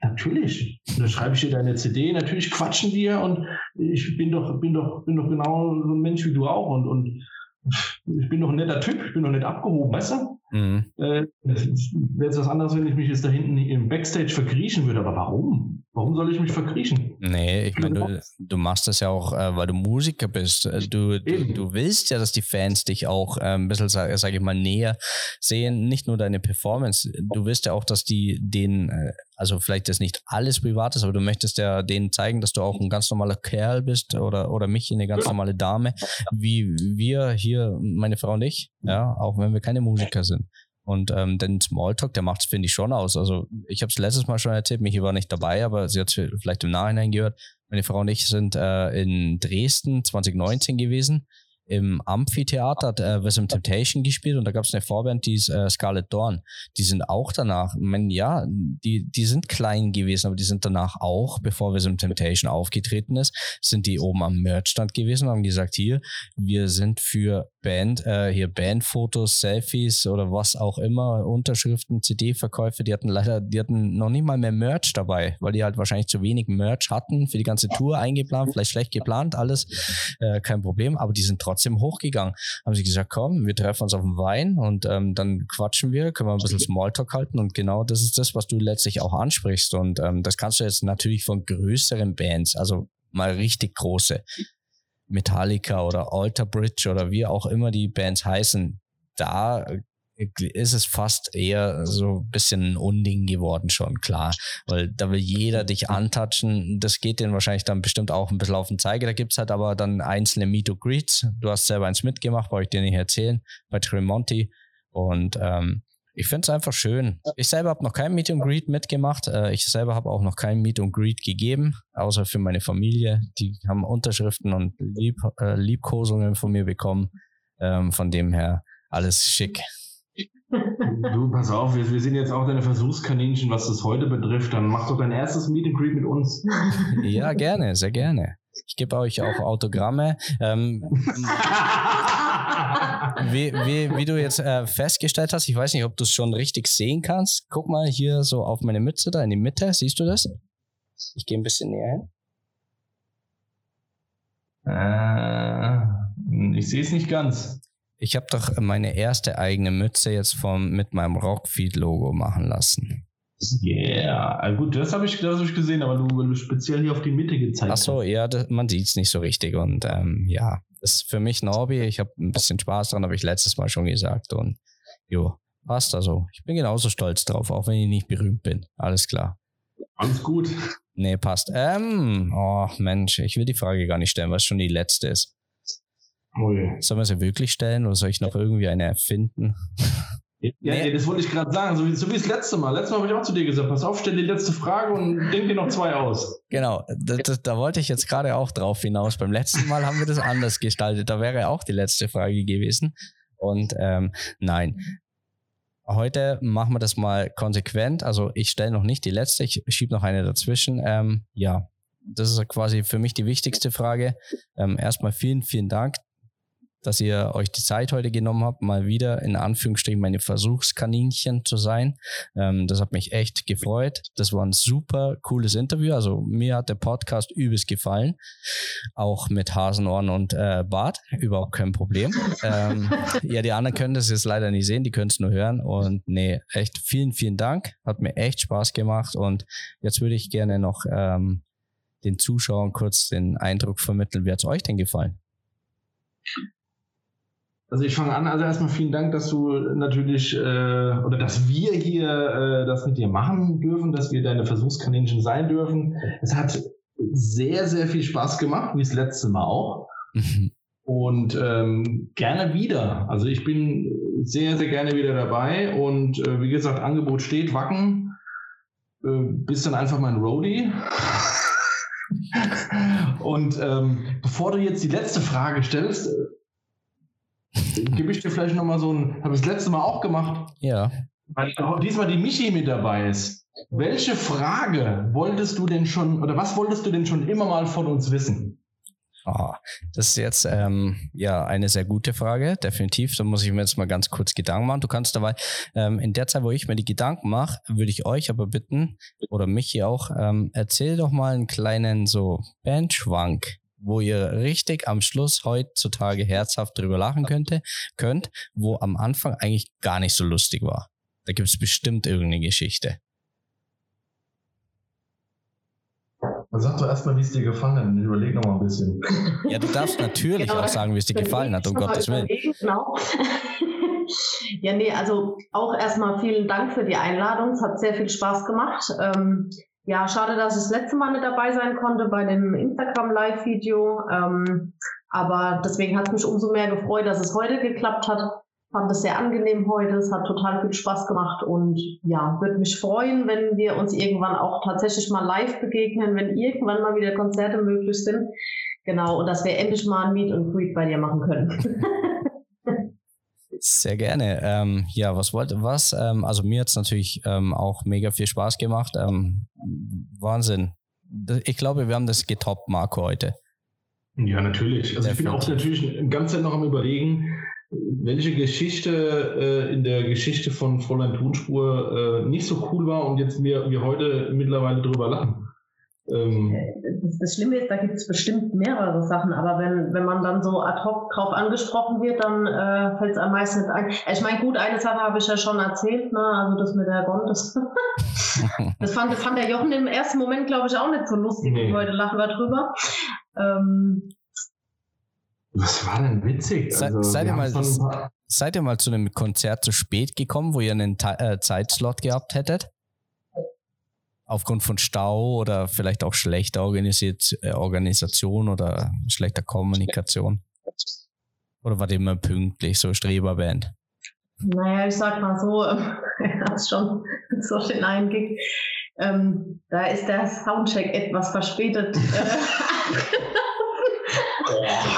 natürlich, unterschreibe ich dir deine CD, natürlich quatschen wir und ich bin doch, bin doch, bin doch genau so ein Mensch wie du auch und, und ich bin doch ein netter Typ, ich bin doch nicht abgehoben, weißt du? Mhm. Äh, Wäre es was anderes, wenn ich mich jetzt da hinten im Backstage verkriechen würde, aber warum? Warum soll ich mich verkriechen? Nee, ich meine, du, du machst das ja auch, äh, weil du Musiker bist. Äh, du, du, du, willst ja, dass die Fans dich auch äh, ein bisschen, sag, sag ich mal, näher sehen. Nicht nur deine Performance. Du willst ja auch, dass die den, äh, also vielleicht ist nicht alles Privates, aber du möchtest ja denen zeigen, dass du auch ein ganz normaler Kerl bist oder, oder mich eine ganz normale Dame, wie wir hier, meine Frau und ich, ja, auch wenn wir keine Musiker sind. Und ähm, den Smalltalk, der macht es, finde ich, schon aus. Also ich habe es letztes Mal schon erzählt, Michi war nicht dabei, aber sie hat es vielleicht im Nachhinein gehört. Meine Frau und ich sind äh, in Dresden 2019 gewesen im Amphitheater hat äh, Wisdom Temptation gespielt und da gab es eine Vorband, die ist äh, Scarlet Dawn. Die sind auch danach, ich meine, ja, die, die sind klein gewesen, aber die sind danach auch, bevor Wisdom Temptation aufgetreten ist, sind die oben am Merchstand gewesen und haben gesagt, hier, wir sind für Band, äh, hier Bandfotos, Selfies oder was auch immer, Unterschriften, CD-Verkäufe, die hatten leider, die hatten noch nicht mal mehr Merch dabei, weil die halt wahrscheinlich zu wenig Merch hatten für die ganze Tour eingeplant, vielleicht schlecht geplant, alles, äh, kein Problem, aber die sind trotzdem hochgegangen. Haben sie gesagt, komm, wir treffen uns auf dem Wein und ähm, dann quatschen wir, können wir ein bisschen Smalltalk halten und genau das ist das, was du letztlich auch ansprichst und ähm, das kannst du jetzt natürlich von größeren Bands, also mal richtig große, Metallica oder Alter Bridge oder wie auch immer die Bands heißen, da ist es fast eher so ein bisschen ein Unding geworden schon, klar. Weil da will jeder dich antatschen. Das geht denen wahrscheinlich dann bestimmt auch ein bisschen auf den Zeiger. Da gibt es halt aber dann einzelne Meet and Greets. Du hast selber eins mitgemacht, brauche ich dir nicht erzählen, bei Tremonti. Und ähm, ich finde es einfach schön. Ich selber habe noch kein Meet and Greet mitgemacht. Äh, ich selber habe auch noch kein Meet and Greet gegeben, außer für meine Familie. Die haben Unterschriften und Lieb äh, Liebkosungen von mir bekommen. Ähm, von dem her alles schick. Du, pass auf, wir, wir sind jetzt auch deine Versuchskaninchen, was das heute betrifft. Dann mach doch dein erstes Meet and Greet mit uns. Ja, gerne, sehr gerne. Ich gebe euch auch Autogramme. Ähm, wie, wie, wie du jetzt äh, festgestellt hast, ich weiß nicht, ob du es schon richtig sehen kannst. Guck mal hier so auf meine Mütze da in die Mitte. Siehst du das? Ich gehe ein bisschen näher hin. Äh, ich sehe es nicht ganz. Ich habe doch meine erste eigene Mütze jetzt vom, mit meinem Rockfeed-Logo machen lassen. Yeah, ah, gut, das habe ich, hab ich gesehen, aber du, du speziell hier auf die Mitte gezeigt Ach so, ja, das, man sieht es nicht so richtig und ähm, ja, ist für mich ein Hobby. Ich habe ein bisschen Spaß dran, habe ich letztes Mal schon gesagt und jo, passt also. Ich bin genauso stolz drauf, auch wenn ich nicht berühmt bin. Alles klar. Alles gut. Nee, passt. Ähm, oh Mensch, ich will die Frage gar nicht stellen, was schon die letzte ist. Ui. Sollen wir sie wirklich stellen oder soll ich noch irgendwie eine erfinden? Ja, nee. das wollte ich gerade sagen, so wie, so wie das letzte Mal. Letztes Mal habe ich auch zu dir gesagt, pass auf, stell die letzte Frage und denk dir noch zwei aus. Genau, da, da, da wollte ich jetzt gerade auch drauf hinaus. Beim letzten Mal haben wir das anders gestaltet. Da wäre auch die letzte Frage gewesen. Und ähm, nein, heute machen wir das mal konsequent. Also ich stelle noch nicht die letzte, ich schiebe noch eine dazwischen. Ähm, ja, das ist quasi für mich die wichtigste Frage. Ähm, erstmal vielen, vielen Dank, dass ihr euch die Zeit heute genommen habt, mal wieder in Anführungsstrichen meine Versuchskaninchen zu sein. Ähm, das hat mich echt gefreut. Das war ein super cooles Interview. Also mir hat der Podcast übelst gefallen. Auch mit Hasenohren und äh, Bart. Überhaupt kein Problem. ähm, ja, die anderen können das jetzt leider nicht sehen. Die können es nur hören. Und nee, echt vielen, vielen Dank. Hat mir echt Spaß gemacht. Und jetzt würde ich gerne noch ähm, den Zuschauern kurz den Eindruck vermitteln. Wie hat es euch denn gefallen? Also ich fange an, also erstmal vielen Dank, dass du natürlich äh, oder dass wir hier äh, das mit dir machen dürfen, dass wir deine Versuchskaninchen sein dürfen. Es hat sehr, sehr viel Spaß gemacht, wie das letzte Mal auch. Mhm. Und ähm, gerne wieder. Also ich bin sehr, sehr gerne wieder dabei. Und äh, wie gesagt, Angebot steht, Wacken. Äh, bist dann einfach mein Roadie. Und ähm, bevor du jetzt die letzte Frage stellst, gebe ich dir vielleicht nochmal so ein, habe ich das letzte Mal auch gemacht. Ja. Weil diesmal die Michi mit dabei ist. Welche Frage wolltest du denn schon, oder was wolltest du denn schon immer mal von uns wissen? Oh, das ist jetzt ähm, ja eine sehr gute Frage, definitiv. Da muss ich mir jetzt mal ganz kurz Gedanken machen. Du kannst dabei, ähm, in der Zeit, wo ich mir die Gedanken mache, würde ich euch aber bitten, oder mich hier auch, ähm, erzähl doch mal einen kleinen so Bandschwank wo ihr richtig am Schluss heutzutage herzhaft drüber lachen könnte, könnt, wo am Anfang eigentlich gar nicht so lustig war. Da gibt es bestimmt irgendeine Geschichte. Sag doch erstmal, wie es dir gefallen hat. Ich überleg noch mal ein bisschen. Ja, du darfst natürlich genau. auch sagen, wie es dir gefallen hat, um Gottes Willen. Genau. ja, nee, also auch erstmal vielen Dank für die Einladung. Es hat sehr viel Spaß gemacht. Ähm, ja, schade, dass ich das letzte Mal nicht dabei sein konnte bei dem Instagram-Live-Video. Ähm, aber deswegen hat es mich umso mehr gefreut, dass es heute geklappt hat. Fand es sehr angenehm heute. Es hat total viel Spaß gemacht und ja, würde mich freuen, wenn wir uns irgendwann auch tatsächlich mal live begegnen, wenn irgendwann mal wieder Konzerte möglich sind. Genau, und dass wir endlich mal ein Meet und Greet bei dir machen können. Sehr gerne. Ähm, ja, was wollte was? Ähm, also mir hat es natürlich ähm, auch mega viel Spaß gemacht. Ähm, Wahnsinn. Ich glaube, wir haben das getoppt, Marco, heute. Ja, natürlich. Also ich bin auch natürlich ganze Zeit noch am überlegen, welche Geschichte äh, in der Geschichte von Fräulein Tonspur äh, nicht so cool war und jetzt wir, wir heute mittlerweile drüber lachen. Ähm, das, Schlimme ist, da gibt es bestimmt mehrere Sachen, aber wenn, wenn man dann so ad hoc drauf angesprochen wird, dann äh, fällt es am meisten ein. Ich meine, gut, eine Sache habe ich ja schon erzählt, ne? also das mit der Gond, das, das, fand, das fand der Jochen im ersten Moment, glaube ich, auch nicht so lustig. Nee. Heute lachen wir drüber. Ähm, Was war denn witzig? Also, seid, ihr mal, seid ihr mal zu einem Konzert zu spät gekommen, wo ihr einen äh, Zeitslot gehabt hättet? Aufgrund von Stau oder vielleicht auch schlechter organisiert, äh, Organisation oder schlechter Kommunikation? Oder war ihr immer pünktlich, so Streberband? Naja, ich sag mal so, er hat schon so den Einblick. Ähm, da ist der Soundcheck etwas verspätet.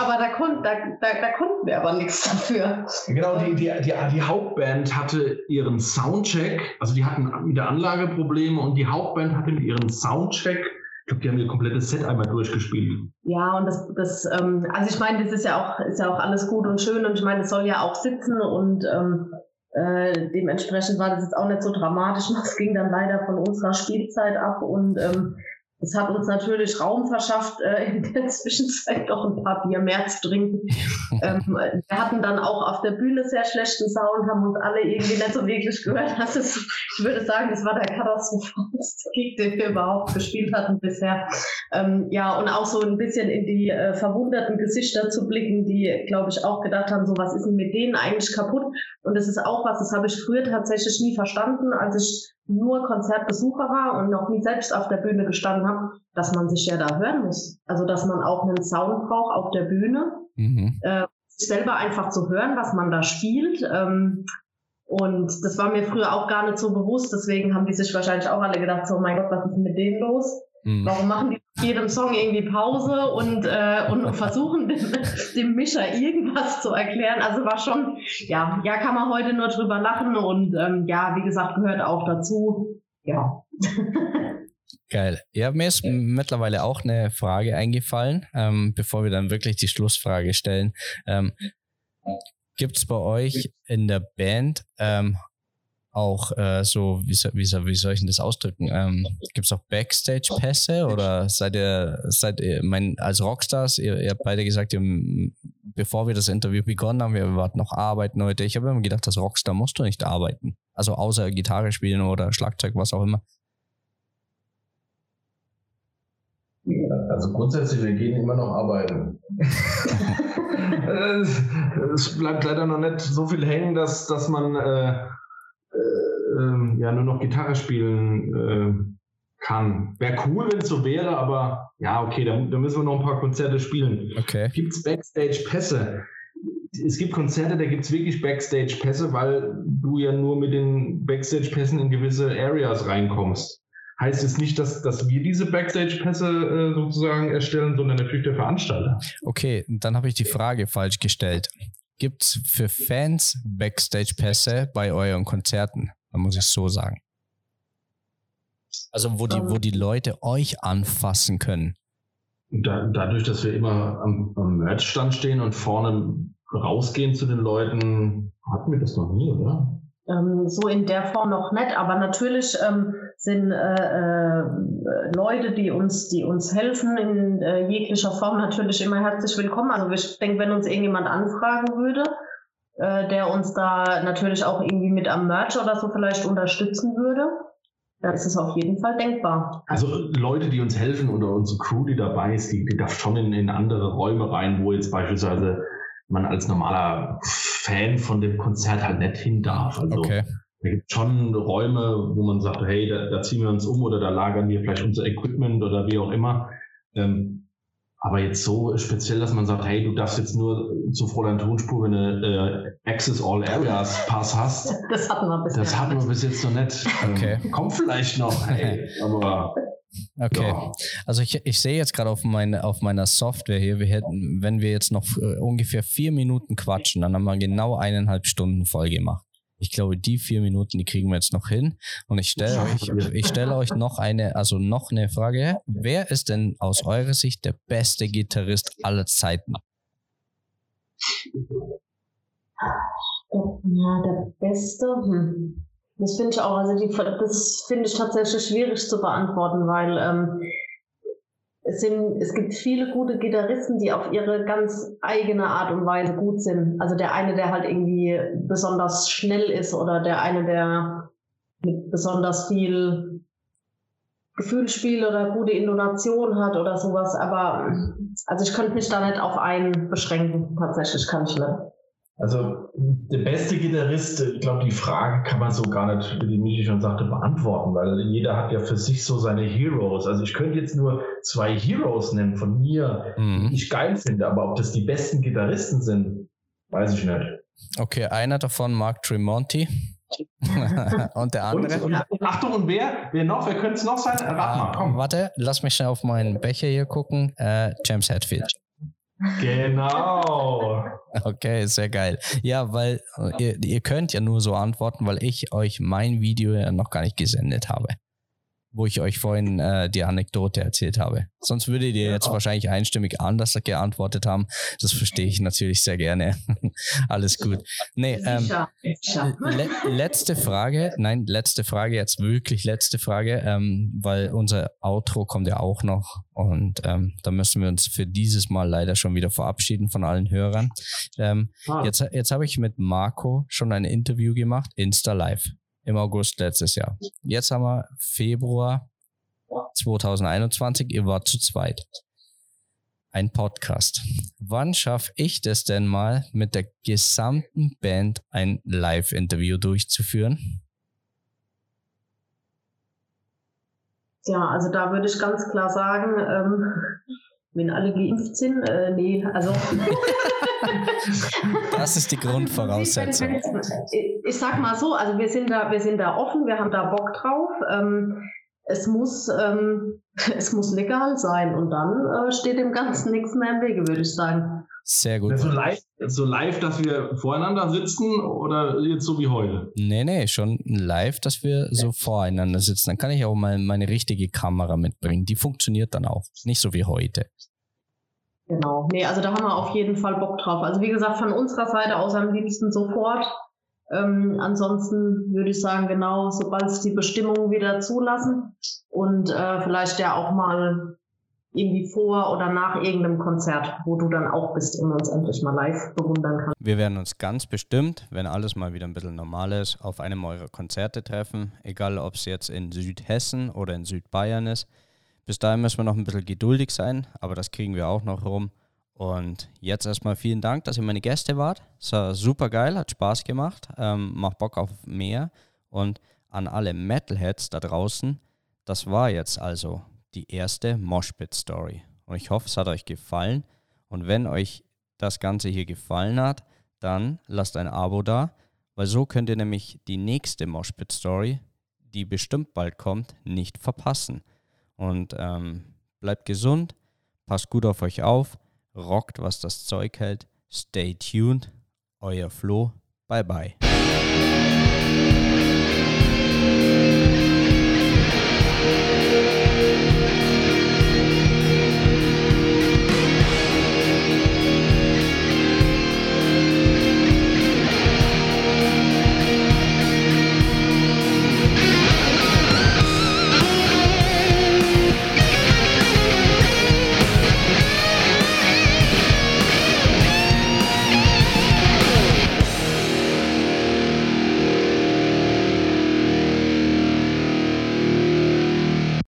Aber da, kon, da, da, da, konnten wir aber nichts dafür. Genau, die, die, die, die Hauptband hatte ihren Soundcheck, also die hatten mit der Anlage Probleme und die Hauptband hatte mit ihrem Soundcheck ich glaube, die haben ihr komplettes Set einmal durchgespielt. Ja, und das, das ähm, also ich meine, das ist ja auch, ist ja auch alles gut und schön und ich meine, es soll ja auch sitzen und ähm, äh, dementsprechend war das jetzt auch nicht so dramatisch. Das ging dann leider von unserer Spielzeit ab und ähm, das hat uns natürlich Raum verschafft, äh, in der Zwischenzeit doch ein paar Bier mehr zu trinken. ähm, wir hatten dann auch auf der Bühne sehr schlechten Sound, haben uns alle irgendwie nicht so wirklich gehört. Das ist, ich würde sagen, das war der katastrophalste Gig, den wir überhaupt gespielt hatten bisher. Ähm, ja, und auch so ein bisschen in die äh, verwunderten Gesichter zu blicken, die, glaube ich, auch gedacht haben, so was ist denn mit denen eigentlich kaputt? Und das ist auch was, das habe ich früher tatsächlich nie verstanden, als ich nur Konzertbesucher war und noch nie selbst auf der Bühne gestanden habe, dass man sich ja da hören muss. Also dass man auch einen Sound braucht auf der Bühne, mhm. äh, selber einfach zu hören, was man da spielt. Ähm, und das war mir früher auch gar nicht so bewusst, deswegen haben die sich wahrscheinlich auch alle gedacht, so mein Gott, was ist mit denen los? Mhm. Warum machen die jedem Song irgendwie Pause und, äh, und versuchen dem, dem Mischer irgendwas zu erklären? Also war schon, ja, ja, kann man heute nur drüber lachen und ähm, ja, wie gesagt, gehört auch dazu. Ja. Geil. Ja, mir ist mittlerweile auch eine Frage eingefallen, ähm, bevor wir dann wirklich die Schlussfrage stellen. Ähm, Gibt es bei euch in der Band ähm, auch äh, so, wie, wie, wie soll ich denn das ausdrücken? Ähm, Gibt es auch Backstage-Pässe oder seid ihr, seid ihr, mein, als Rockstars, ihr, ihr habt beide gesagt, ihr, bevor wir das Interview begonnen haben, wir warten noch arbeiten heute. Ich habe immer gedacht, als Rockstar musst du nicht arbeiten. Also außer Gitarre spielen oder Schlagzeug, was auch immer. Also grundsätzlich, wir gehen immer noch arbeiten. es bleibt leider noch nicht so viel hängen, dass, dass man äh, äh, ja nur noch Gitarre spielen äh, kann. Wäre cool, wenn es so wäre, aber ja, okay, da, da, müssen wir noch ein paar Konzerte spielen. Okay. Gibt es Backstage-Pässe? Es gibt Konzerte, da gibt es wirklich Backstage-Pässe, weil du ja nur mit den Backstage-Pässen in gewisse Areas reinkommst. Heißt es nicht, dass, dass wir diese Backstage-Pässe äh, sozusagen erstellen, sondern natürlich der Veranstalter. Okay, dann habe ich die Frage falsch gestellt. Gibt es für Fans Backstage-Pässe bei euren Konzerten? Da muss ich so sagen. Also wo die, wo die Leute euch anfassen können. Da, dadurch, dass wir immer am, am Merchstand stehen und vorne rausgehen zu den Leuten, hatten wir das noch nie, oder? Ähm, so in der Form noch nicht, aber natürlich ähm, sind äh, äh, Leute, die uns, die uns helfen in äh, jeglicher Form natürlich immer herzlich willkommen. Also ich denke, wenn uns irgendjemand anfragen würde, äh, der uns da natürlich auch irgendwie mit am Merch oder so vielleicht unterstützen würde, dann ist es auf jeden Fall denkbar. Also Leute, die uns helfen oder unsere Crew, die dabei ist, die, die darf schon in, in andere Räume rein, wo jetzt beispielsweise man als normaler Fan von dem Konzert halt nicht hin darf. Also okay. Da gibt schon Räume, wo man sagt, hey, da, da, ziehen wir uns um oder da lagern wir vielleicht unser Equipment oder wie auch immer. Ähm, aber jetzt so speziell, dass man sagt, hey, du darfst jetzt nur zu Fräulein Tonspur, wenn du äh, Access All Areas Pass hast. Das hatten wir bis, das hatten wir bis jetzt noch nicht. Ähm, okay. kommt vielleicht noch, hey, aber Okay. Ja. Also ich, ich sehe jetzt gerade auf, meine, auf meiner Software hier, wir hätten, wenn wir jetzt noch äh, ungefähr vier Minuten quatschen, dann haben wir genau eineinhalb Stunden voll gemacht. Ich glaube, die vier Minuten, die kriegen wir jetzt noch hin. Und ich stelle euch, ich stelle euch noch eine, also noch eine Frage. Wer ist denn aus eurer Sicht der beste Gitarrist aller Zeiten? Ja, der beste. Hm. Das finde ich auch. Also die, das finde ich tatsächlich schwierig zu beantworten, weil ähm, es, sind, es gibt viele gute Gitarristen, die auf ihre ganz eigene Art und Weise gut sind. Also der eine, der halt irgendwie besonders schnell ist oder der eine, der mit besonders viel Gefühlsspiel oder gute Intonation hat oder sowas. Aber also ich könnte mich da nicht auf einen beschränken. Tatsächlich kann ich nicht. Also der beste Gitarrist, ich glaube, die Frage kann man so gar nicht, wie die Michi schon sagte, beantworten, weil jeder hat ja für sich so seine Heroes. Also ich könnte jetzt nur zwei Heroes nennen von mir, mhm. die ich geil finde, aber ob das die besten Gitarristen sind, weiß ich nicht. Okay, einer davon Mark Tremonti. und der andere. Und, und, Achtung, und wer? Wer noch? Wer könnte es noch sein? Rat mal, komm. Warte, lass mich schnell auf meinen Becher hier gucken. Äh, James Hetfield. Genau. Okay, sehr geil. Ja, weil äh, ihr, ihr könnt ja nur so antworten, weil ich euch mein Video ja noch gar nicht gesendet habe wo ich euch vorhin äh, die Anekdote erzählt habe. Sonst würdet ihr jetzt wahrscheinlich einstimmig anders geantwortet haben. Das verstehe ich natürlich sehr gerne. Alles gut. Nee, ähm, le letzte Frage. Nein, letzte Frage, jetzt wirklich letzte Frage, ähm, weil unser Outro kommt ja auch noch und ähm, da müssen wir uns für dieses Mal leider schon wieder verabschieden von allen Hörern. Ähm, ah. Jetzt, jetzt habe ich mit Marco schon ein Interview gemacht, Insta Live im August letztes Jahr. Jetzt haben wir Februar 2021. Ihr wart zu zweit. Ein Podcast. Wann schaffe ich das denn mal, mit der gesamten Band ein Live-Interview durchzuführen? Ja, also da würde ich ganz klar sagen, ähm, wenn alle geimpft sind, äh, nee, also. das ist die Grundvoraussetzung. Ich sag mal so, also wir sind da, wir sind da offen, wir haben da Bock drauf. Ähm, es muss, ähm, es muss legal sein und dann äh, steht dem Ganzen nichts mehr im Wege, würde ich sagen. Sehr gut. So live, so live, dass wir voreinander sitzen oder jetzt so wie heute? Nee, nee, schon live, dass wir so voreinander sitzen. Dann kann ich auch mal meine richtige Kamera mitbringen. Die funktioniert dann auch. Nicht so wie heute. Genau. Nee, also da haben wir auf jeden Fall Bock drauf. Also wie gesagt, von unserer Seite aus am liebsten sofort. Ähm, ansonsten würde ich sagen, genau, sobald es die Bestimmungen wieder zulassen und äh, vielleicht ja auch mal irgendwie vor oder nach irgendeinem Konzert, wo du dann auch bist und uns endlich mal live bewundern kannst. Wir werden uns ganz bestimmt, wenn alles mal wieder ein bisschen normal ist, auf einem eurer Konzerte treffen, egal ob es jetzt in Südhessen oder in Südbayern ist. Bis dahin müssen wir noch ein bisschen geduldig sein, aber das kriegen wir auch noch rum. Und jetzt erstmal vielen Dank, dass ihr meine Gäste wart. Es war super geil, hat Spaß gemacht, ähm, macht Bock auf mehr. Und an alle Metalheads da draußen, das war jetzt also die erste Moshpit-Story. Und ich hoffe, es hat euch gefallen. Und wenn euch das Ganze hier gefallen hat, dann lasst ein Abo da, weil so könnt ihr nämlich die nächste Moshpit-Story, die bestimmt bald kommt, nicht verpassen. Und ähm, bleibt gesund, passt gut auf euch auf, rockt, was das Zeug hält. Stay tuned. Euer Flo. Bye bye.